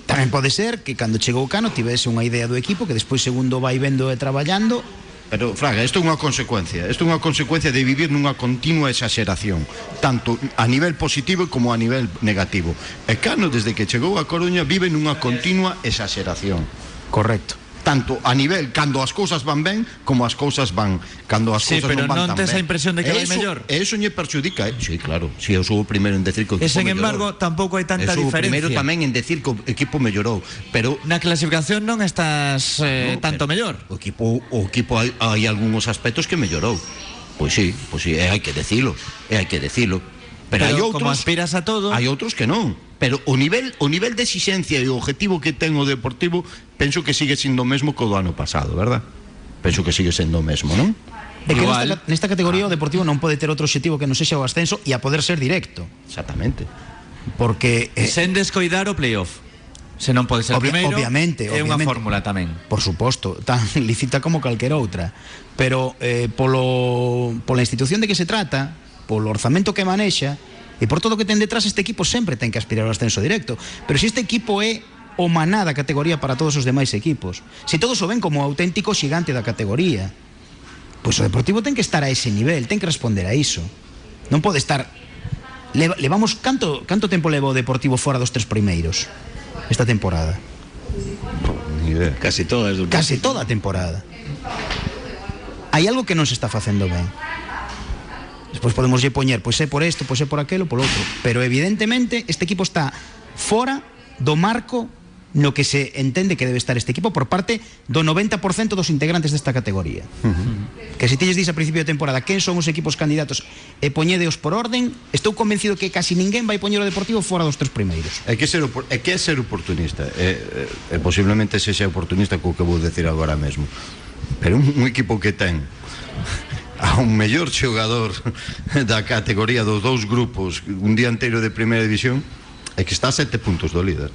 Tamén pode ser que cando chegou Cano tivese unha idea do equipo que despois segundo vai vendo e traballando. Pero, Fraga, isto é unha consecuencia. Isto é unha consecuencia de vivir nunha continua exageración Tanto a nivel positivo como a nivel negativo. E Cano, desde que chegou a Coruña, vive nunha continua exageración. Correcto. Tanto a nivel cando as cousas van ben como as cousas van cando as Sí, cousas pero non van non tes a impresión de que E vai eso- mellor? Eso lle perxudica, eh? Sí, claro. Si eu sou o primeiro en decir que o E equipo sen mellorou. embargo, tampouco hai tanta Eu sou diferencia. primeiro tamén en decir que o equipo mellorou, pero Na clasificación non estás eh, No, tanto mellor. O equipo, o equipo hai, hai algúns aspectos que mellorou. Pois sí, pois sí, e hai que decilo, e hai que decilo. Pero, hai Pero outros, como aspiras a todo, hai outros que non. Pero o nivel o nivel de exigencia e o objetivo que ten o Deportivo penso que sigue sendo o mesmo que o do ano pasado, verdad? Penso que sigue sendo o mesmo, non? É que Igual. nesta, nesta categoría o Deportivo non pode ter outro objetivo que non sexa o ascenso e a poder ser directo. Exactamente. Porque eh, sen descoidar o playoff. Se non pode ser Obvia- primeiro, obviamente, é unha fórmula tamén. por suposto, tan lícita como calquer outra. Pero eh, polo, pola institución de que se trata, polo orzamento que manexa, e por todo o que ten detrás, este equipo sempre ten que aspirar ao ascenso directo. Pero se este equipo é o maná da categoría para todos os demais equipos, se todos o ven como o auténtico xigante da categoría, pois o Deportivo ten que estar a ese nivel, ten que responder a iso. Non pode estar... Leva, levamos canto, canto tempo leva o Deportivo fora dos tres primeiros esta temporada? Casi todas. do- Casi toda a temporada. Hai algo que non se está facendo ben. Despois podemos lle poñer, pois é por isto, pois é por aquelo, polo outro. Pero evidentemente este equipo está fora do marco no que se entende que debe estar este equipo por parte do 90% dos integrantes desta categoría. Uh -huh. Que se ti lles dis a principio de temporada quen son os equipos candidatos e poñedeos por orden, estou convencido que casi ninguén vai poñer o Deportivo fora dos tres primeiros. É que ser, é que é ser oportunista é, é, é posiblemente se xa oportunista co que vou decir agora mesmo pero un, un equipo que ten a un mellor xogador da categoría dos dous grupos un día anteiro de primeira división é que está a sete puntos do líder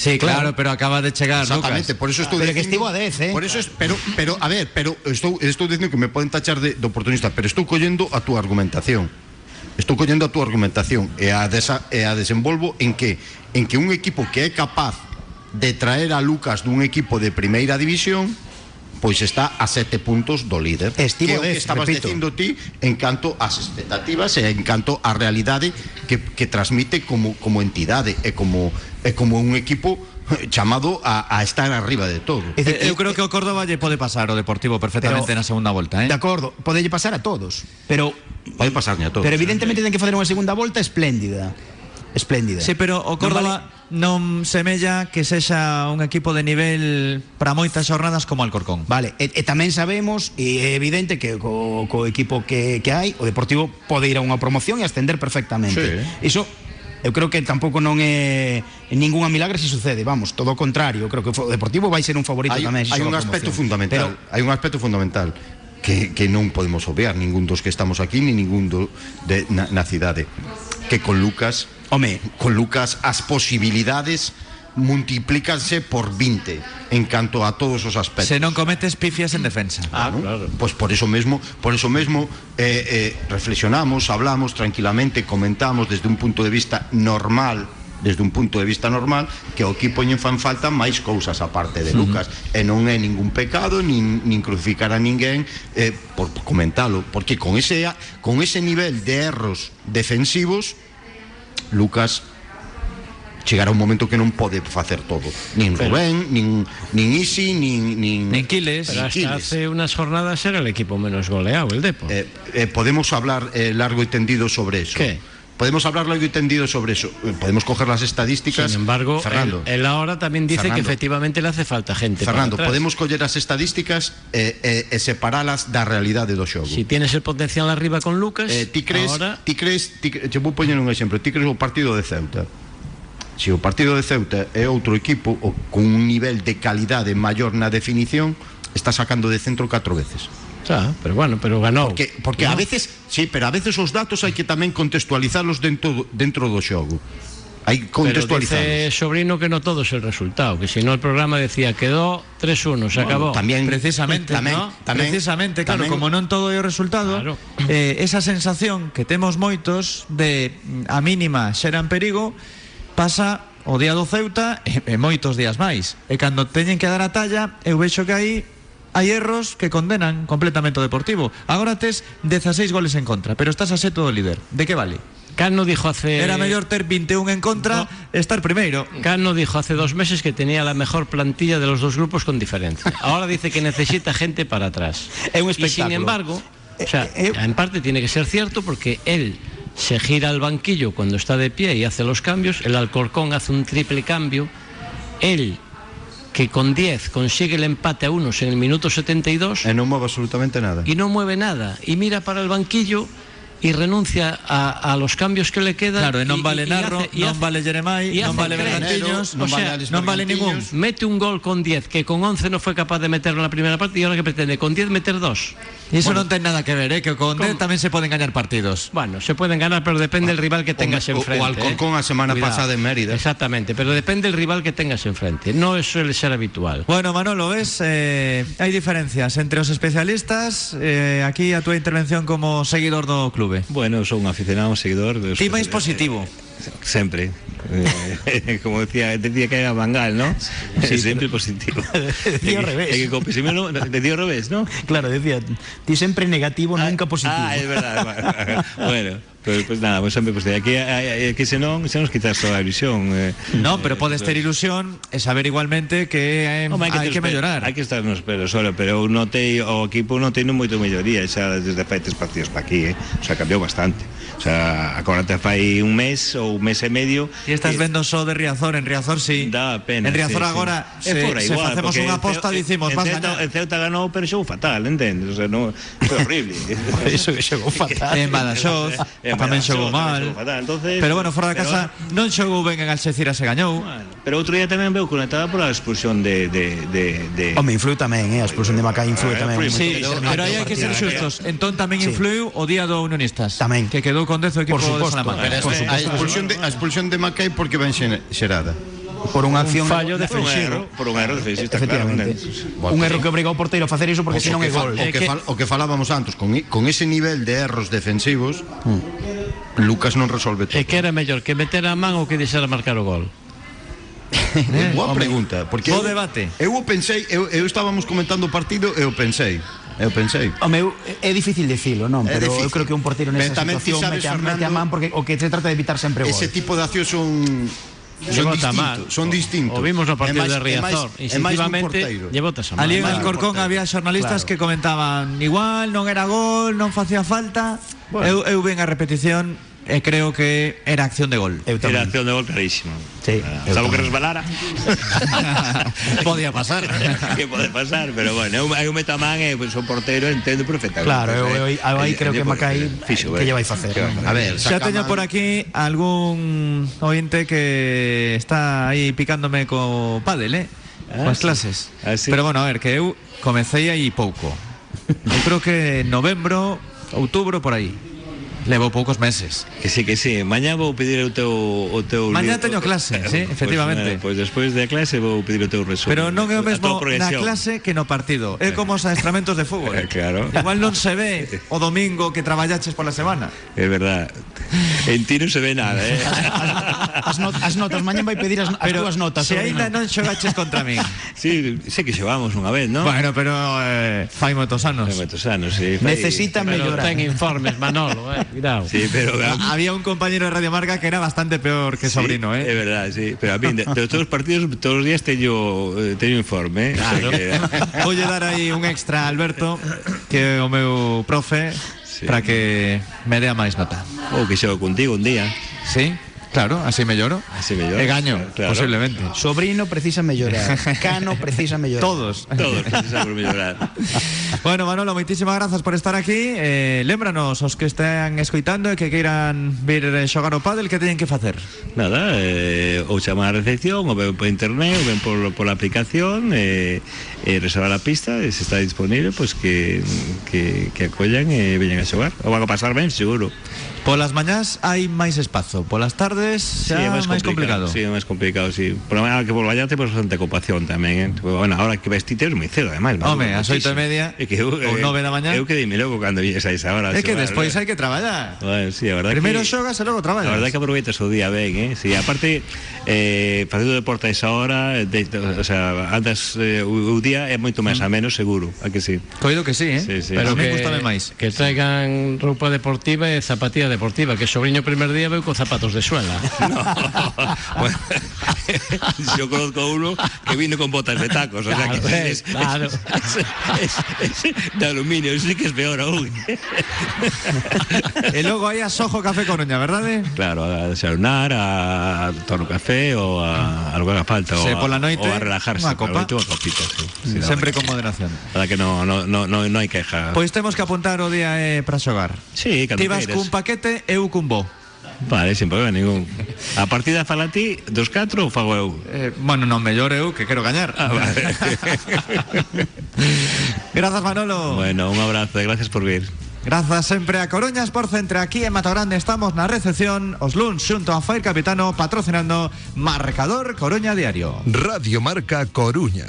Sí, claro, claro, pero acaba de chegar, Exactamente, Lucas. por eso estou Pero dicindo, que estivo a 10, eh. Por eso es, pero pero a ver, pero estou estou dicindo que me poden tachar de, de oportunista, pero estou collendo a túa argumentación. Estou collendo a túa argumentación e a desa, e a desenvolvo en que en que un equipo que é capaz de traer a Lucas dun equipo de primeira división pois está a sete puntos do líder Estivo que é o que dez, estabas repito. dicindo ti en canto ás expectativas e en canto á realidade que, que transmite como, como entidade e como, e como un equipo eh, chamado a, a estar arriba de todo É dicir, Eh, eu creo que o Córdoba lle pode pasar o Deportivo perfectamente Pero- na segunda volta, eh? De acordo, podelle pasar a todos, pero Pode pasarne a todos. pero evidentemente ten que facer unha segunda volta espléndida. espléndida. Sí, pero o Córdoba non, vale... non semella que sexa un equipo de nivel para moitas xornadas como Alcorcón. Vale, e, e tamén sabemos e é evidente que co, co equipo que, que hai, o Deportivo pode ir a unha promoción e ascender perfectamente. Sí. Iso eu creo que tampouco non é ningunha milagre se sucede, vamos, todo o contrario, eu creo que o Deportivo vai ser un favorito hai, tamén. Hai un aspecto fundamental, pero... hai un aspecto fundamental que, que non podemos obviar ningún dos que estamos aquí ni ningún do, de, na, na cidade que con Lucas Home, con Lucas as posibilidades multiplícanse por 20 en canto a todos os aspectos. Se non cometes pifias en defensa. Ah, ¿no? claro. Pues por eso mismo, por eso mismo eh, eh, reflexionamos, hablamos tranquilamente, comentamos desde un punto de vista normal desde un punto de vista normal que o equipo lle fan falta máis cousas aparte de Lucas e non é ningún pecado nin, nin crucificar a ninguén eh, por comentalo porque con ese con ese nivel de erros defensivos Lucas chegará un momento que non pode facer todo nin Rubén, nin, nin Isi nin, nin, Nin Quiles. Pero hasta Quiles. hace unas jornadas era el equipo menos goleado, el Depor. Eh, eh, podemos hablar eh, largo y tendido sobre eso. ¿Qué? Podemos hablar largo y tendido sobre eso. Eh, Podemos coger las estadísticas. Sin embargo, Fernando, él, él ahora también dice Fernando. que efectivamente le hace falta gente. Fernando, podemos coller as estadísticas e eh, eh, separalas da realidade do xogo. Si tienes el potencial arriba con Lucas, Eh, ti crees, ahora ti crees, ti, te vou poñer un exemplo, ti crees o partido de Ceuta. Se o partido de Ceuta é outro equipo o, con un nivel de calidade maior na definición, está sacando de centro catro veces. Pero bueno, pero ganó. Porque, porque a veces, sí, pero a veces os datos hai que tamén contextualizalos dentro, dentro do xogo. Que Pero dice. Sobrino que no todo es el resultado, que si no el programa decía quedó 3-1, se acabó. Tamén, Precisamente, tamén, ¿no? tamén, Precisamente, claro, tamén- como non todo é o resultado, Claro. eh, esa sensación que temos moitos de mm, a mínima xera en perigo pasa o día do Ceuta e, e moitos días máis. E cando teñen que dar a talla, eu vexo que aí hai erros que condenan completamente o Deportivo. Agora tes 16 goles en contra, pero estás a seto do líder. De que vale? Cano dijo hace... Era mellor ter 21 en contra estar primeiro. Cano dijo hace dos meses que tenía la mejor plantilla de los dos grupos con diferencia. Ahora dice que necesita gente para atrás. Es un y sin espectáculo. embargo, o sea, Eh, eh, en parte tiene que ser cierto porque él se gira al banquillo cuando está de pie y hace los cambios, el Alcorcón hace un triple cambio, él que con 10 consigue el empate a unos en el minuto 72 E non move absolutamente nada. y no mueve nada y mira para el banquillo y renuncia a, a los cambios que le quedan. Claro, e non y- vale y Narro, hace- y non hace- vale Jeremai, y non vale. Bergantiños, O sea, non vale ningún. Mete un gol con 10 que con 11 no fue capaz de meterlo en la primera parte y ahora que pretende con 10 meter dos. E iso non ten nada que ver, eh, que con D ¿Cómo? tamén se poden gañar partidos. Bueno, se pueden ganar, pero depende del rival que tengas o- o enfrente. Alcorcón ¿eh? a semana Cuidado. pasada en Mérida. Exactamente, pero depende del rival que tengas enfrente. No suele ser habitual. Bueno, Manolo, ves, eh, hai diferencias entre os especialistas eh, aquí a túa intervención como seguidor do clube. Bueno, son un aficionado, un seguidor. de- Ti máis positivo. Sempre. Eh, como decía, decía que era Bangal, ¿no? Siempre positivo. Decía ao revés. Que con pesimismo, decía al revés, ¿no? Claro, decía, ti sempre negativo, nunca positivo. Ah, es verdad. bueno, Pois pues, pues, nada, pues, sempre pues, pois aquí, a, a, senón, se nos quitas toda a ilusión eh. Non, pero podes ter ilusión e saber igualmente que eh, home, hai que, que mellorar Hai que estar nos pelos, solo, pero notei, o equipo non tendo moito melloría xa desde feites partidos para aquí, eh? o sea, cambiou bastante O sea, agora te fai un mes ou un mes e medio E estás que... vendo só de Riazor, en Riazor si sí. Da pena En Riazor sí, agora sí. Se, fora, igual, facemos unha aposta dicimos en, Ceuta, en Ceuta ganou pero xogou fatal, entendes? O sea, no, foi horrible iso que xogou fatal En Badaxoz, en tamén xogou mal fatal. Entonces, Pero bueno, fora da casa pero... non xogou ben en Alxecira se gañou bueno, Pero outro día tamén veu conectada pola expulsión de, de, de, de... Home, influi tamén, eh? a expulsión de Macai influi tamén Sí, pero aí hai que ser xustos Entón tamén influiu o día do Unionistas Tamén Que quedou con 10 o equipo Por de suposto. Salamanca. Pero Por a, a expulsión de, a expulsión de Macai porque ben xene- xerada. Por unha acción fallo de- Por un erro, defensivo. por un erro defensivo, está claro. Un erro que obrigou o porteiro a facer iso porque senón é gol. O que, fal- o que falábamos antes, con, con ese nivel de erros defensivos, Lucas non resolve todo. E que era mellor que meter a man ou que deixar marcar o gol? Boa pregunta, porque Bo eu- debate. Eu o pensei, eu, eu estábamos comentando o partido e eu pensei, eu pensei. Home, eu, é difícil dicilo, non? É Pero difícil. eu creo que un porteiro Pero nesa ti situación sabes, mete a, mete a Fernando, man porque o que se trata de evitar sempre o gol. Ese tipo de accións son son distintos, son distintos. O vimos no partido de Riazor. porteiro. llevotas a man. Ali en Alcorcón portero. había xornalistas Claro. que comentaban igual, non era gol, non facía falta. Eu, eu ven a repetición e creo que era acción de gol. Era acción de gol clarísima. Sí, Ah, Salvo que resbalara. Podía pasar. que pode pasar, pero bueno, meto a man e pues, o portero entendo perfectamente. Claro, eu, eu, Eh, eu aí eh, creo eh, que Macai fixo, que eh. lle vai facer. A ver, Xa teño por aquí algún ointe que está aí picándome co pádel, eh? Ah, Coas sí. clases. Ah, sí. Pero bueno, a ver, que eu comecei aí pouco. Eu creo que en novembro, outubro por aí. Levo poucos meses. Que sí, que sí. Mañá vou pedir o teu o teu Mañá teño clase, sí, efectivamente. eh, Pois despois da clase vou pedir o teu resumen. Pero non é o mesmo na clase que no partido. É como os adestramentos de fútbol. Eh, claro. Igual non se ve o domingo que traballaches pola semana. É verdad. En ti non se ve nada, eh. As, not, as notas, mañan vai pedir as, as Pero túas notas. se aínda non xogaches contra min. sí, sé que xogamos unha vez, ¿no? Bueno, pero eh, fai moitos anos. Hai moitos anos, sí. fai- Necesita Pero mellorar. ten informes, Manolo, eh, cuidado. Sí, pero Había un compañero de Radio Marca que era bastante peor que Sí, sobrino, É ¿eh? verdad, sí. Pero a mí, de, de todos os partidos, todos os días teño, eh, teño informe. Eh? Claro. O sea que- Voy a dar aí un extra a Alberto, que é o meu profe, Sí. para que me dea máis nota. Ou que xogo contigo un día. Sí, claro, así me lloro. Así me lloro, E gaño, claro. posiblemente. Sobrino precisa mellorar. Cano precisa mellorar. Todos. Todos precisamos mellorar. Bueno, Manolo, moitísimas grazas por estar aquí. Eh, lémbranos os que estén escoitando e que queiran vir eh, xogar o pádel, que teñen que facer? Nada, eh, ou chamar a recepción, ou ven por internet, ou ven por, por la aplicación, eh, eh, reservar a pista, e se está disponible, pues que, que, que acollan e veñan a xogar. O van a pasar ben, seguro. Polas mañás hai máis espazo, polas tardes tardes Sí, xa é máis máis complicado. Sí, é máis complicado, sí. Pero é que por Vallar temos bastante ocupación tamén, eh. Bueno, ahora que vestite é moi cedo, además. Home, ás oito e media É que eu, ou eh, nove da mañá. Eu quedei loco cando viñes a esa hora. É que despois hai que traballar. Bueno, sí, a verdade Primeiro que... xogas e logo traballas. A verdade que aproveitas o día ben, eh? Sí, aparte, eh, facendo deporte a esa hora, de, o sea, andas eh, o, o día é moito máis a menos seguro, a que sí. Coido que sí, eh? Sí, sí. Pero a mí que, gustame máis. que traigan roupa deportiva e zapatilla deportiva que sobrinho primer día veu con zapatos de suela No. Bueno, yo conozco uno que vino con botas de tacos, o sea que eh, claro. es- es- es de aluminio, eso sí que es peor aún. E logo aí a Sojo Café Coruña, verdade? Claro, a desayunar, a tomar un café o a, a lo que haga falta. Sí, o a, pola noite, o a relajarse. unha copa. Pola noite, unha copita, sí. Sí, Sempre con moderación. Verdad que no, no, no, no, no hai queja. Pois temos que apuntar o día eh, para xogar. sí, cando Ti vas queiras. cun paquete eu cun bo. Vale, sin problema ningún. A partida fala ti, dos catro ou fago eu? Eh, bueno, non mellor eu que quero gañar. Ah, vale. Grazas Manolo. bueno, un abrazo e gracias por vir. Grazas sempre a Coruñas por Centre Aquí en Matogrande estamos na recepción Os luns xunto a Fair Capitano Patrocinando Marcador Coruña Diario Radio Marca Coruña.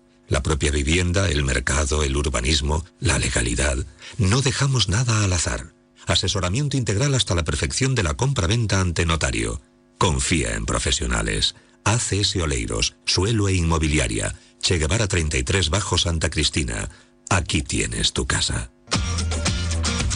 La propia vivienda, el mercado, el urbanismo, la legalidad. No dejamos nada al azar. Asesoramiento integral hasta la perfección de la compra-venta ante notario. Confía en profesionales. ACS Oleiros, Suelo e Inmobiliaria. Che Guevara 33 Bajo Santa Cristina. Aquí tienes tu casa.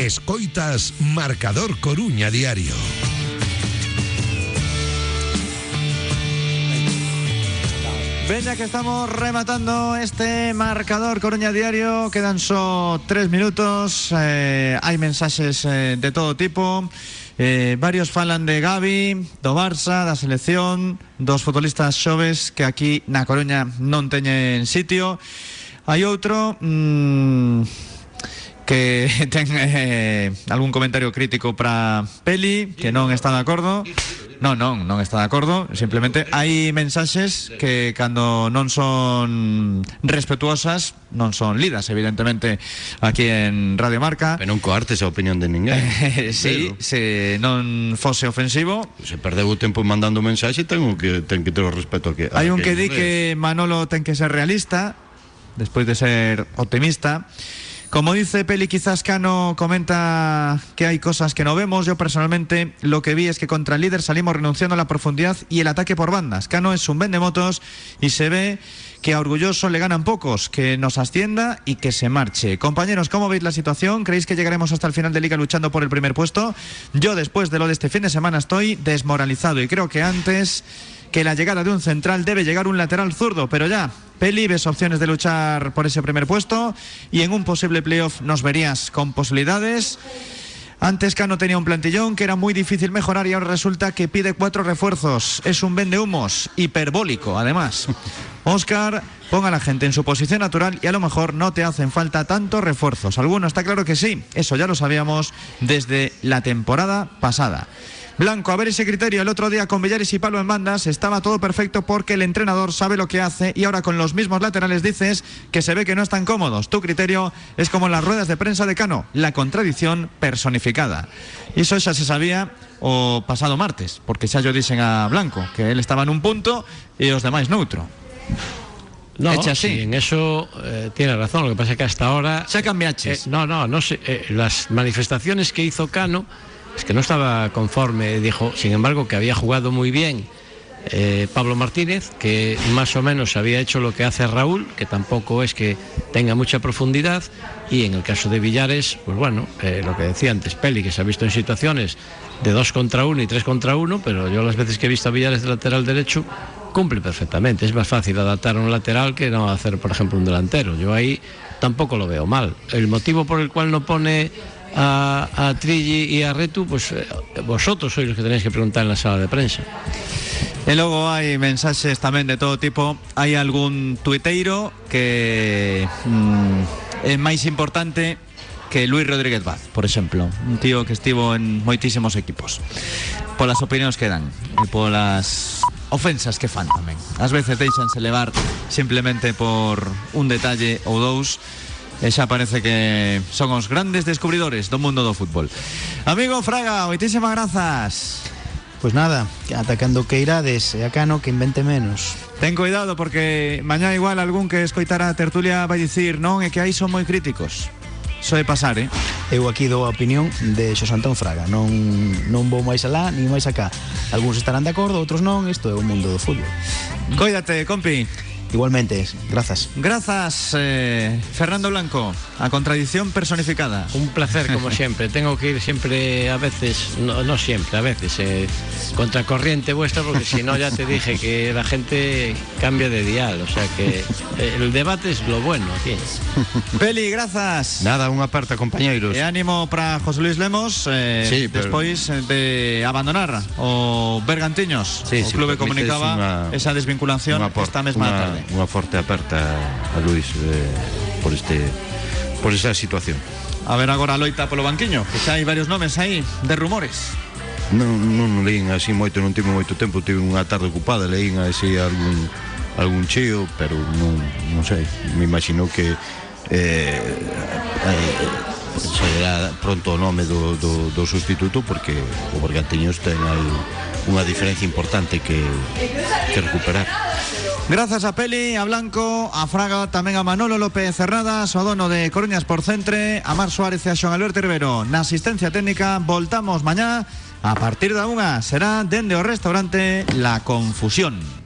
Escoitas Marcador Coruña Diario. Veña que estamos rematando este marcador Coruña Diario Quedan só tres minutos eh, Hai mensaxes eh, de todo tipo eh, Varios falan de Gavi Do Barça, da selección Dos futbolistas xoves Que aquí na Coruña non teñen sitio Hai outro mm, que ten eh, algún comentario crítico para Peli que non está de acordo Non, non, non está de acordo. Simplemente hai mensaxes que cando non son respetuosas Non son lidas, evidentemente Aquí en Radio Marca. Pero non coartes a opinión de ninguén. Sí, se non fose ofensivo. Se perdeu o tempo mandando mensaxe, tengo que ten que ter o respeto que Hai un que que di que Manolo ten que ser realista Despois de ser optimista Como dice Peli, quizás Cano comenta que hay cosas que no vemos. Yo personalmente lo que vi es que contra el líder salimos renunciando a la profundidad y el ataque por bandas. Cano es un vendemotos y se ve que a Orgulloso le ganan pocos, que nos ascienda y que se marche. Compañeros, ¿cómo veis la situación? ¿Creéis que llegaremos hasta el final de liga luchando por el primer puesto? Yo después de lo de este fin de semana estoy desmoralizado y creo que antes que la llegada de un central debe llegar un lateral zurdo, pero ya, Peli, ves opciones de luchar por ese primer puesto y en un posible playoff nos verías con posibilidades. Antes Cano tenía un plantillón que era muy difícil mejorar y ahora resulta que pide cuatro refuerzos. Es un vende humos, hiperbólico además. Oscar, ponga a la gente en su posición natural y a lo mejor no te hacen falta tantos refuerzos. Alguno está claro que sí, eso ya lo sabíamos desde la temporada pasada. Blanco, a ver ese criterio. El otro día con Villares y Palo en bandas estaba todo perfecto porque el entrenador sabe lo que hace y ahora con los mismos laterales dices que se ve que no están cómodos. Tu criterio es como en las ruedas de prensa de Cano, la contradicción personificada. Y eso ya se sabía o pasado martes, porque xa yo dicen a Blanco que él estaba en un punto y los demás neutro. No, Echa así. sí, en eso eh, tiene razón. Lo que pasa es que hasta ahora. Ya cambiaches. Eh, no, no, no sé. eh, las manifestaciones que hizo Cano es que no estaba conforme. Dijo, sin embargo, que había jugado muy bien eh, Pablo Martínez, que más o menos había hecho lo que hace Raúl, que tampoco es que tenga mucha profundidad. Y en el caso de Villares, pues bueno, eh, lo que decía antes Peli, que se ha visto en situaciones de dos contra uno y tres contra uno, pero yo las veces que he visto a Villares de lateral derecho, cumple perfectamente. Es más fácil adaptar a un lateral que no hacer, por ejemplo, un delantero. Yo ahí tampoco lo veo mal. El motivo por el cual no pone a, a y a Retu, pues eh, vosotros sois los que tenéis que preguntar en la sala de prensa. E logo hai mensaxes tamén de todo tipo. Hai algún tuiteiro que mm, é máis importante que Luis Rodríguez Vaz, por exemplo Un tío que estivo en moitísimos equipos Polas opinións que dan E polas ofensas que fan tamén Ás veces deixanse levar simplemente por un detalle ou dous E xa parece que son os grandes descubridores do mundo do fútbol Amigo Fraga, moitísimas grazas Pois nada, atacando que irades e a Cano que invente menos. Ten cuidado porque mañá igual algún que escoitara a tertulia vai dicir non, é que aí son moi críticos. Soe pasar, eh? Eu aquí dou a opinión de Xos Antón Fraga Non, non vou máis alá ni máis acá Algúns estarán de acordo, outros non Isto é o mundo do fútbol Cóidate, compi Igualmente, grazas Grazas, eh, Fernando Blanco A contradicción personificada Un placer, como siempre. Tengo que ir siempre, a veces, no, no siempre, a veces, eh, contracorriente vuestra, porque si no, ya te dije que la gente cambia de dial. O sea que eh, el debate es lo bueno aquí. Peli, grazas Nada, unha aperta, compañeiros. E ánimo para José Luis Lemos eh, Sí, pero- Despois de abandonar o Bergantiños Sí, O clube comunicaba esa desvinculación por- esta mesma unha- tarde unha forte aperta a Luis eh, por este por esa situación. A ver agora a loita polo banquiño, que xa hai varios nomes aí de rumores. Non, non leín así moito, non tive moito tempo, tive unha tarde ocupada, leín así algún algún cheo, pero non, non sei, me imagino que eh, eh será pronto o nome do, do, do sustituto porque o Bergantiños ten aí unha diferencia importante que, que recuperar. Grazas a Peli, a Blanco, a Fraga, tamén a Manolo López Cerradas, o dono de Coruñas por Centre, a Mar Suárez e a Xoan Alberto Rivero. Na asistencia técnica, voltamos mañá a partir da unha. Será dende o restaurante La Confusión.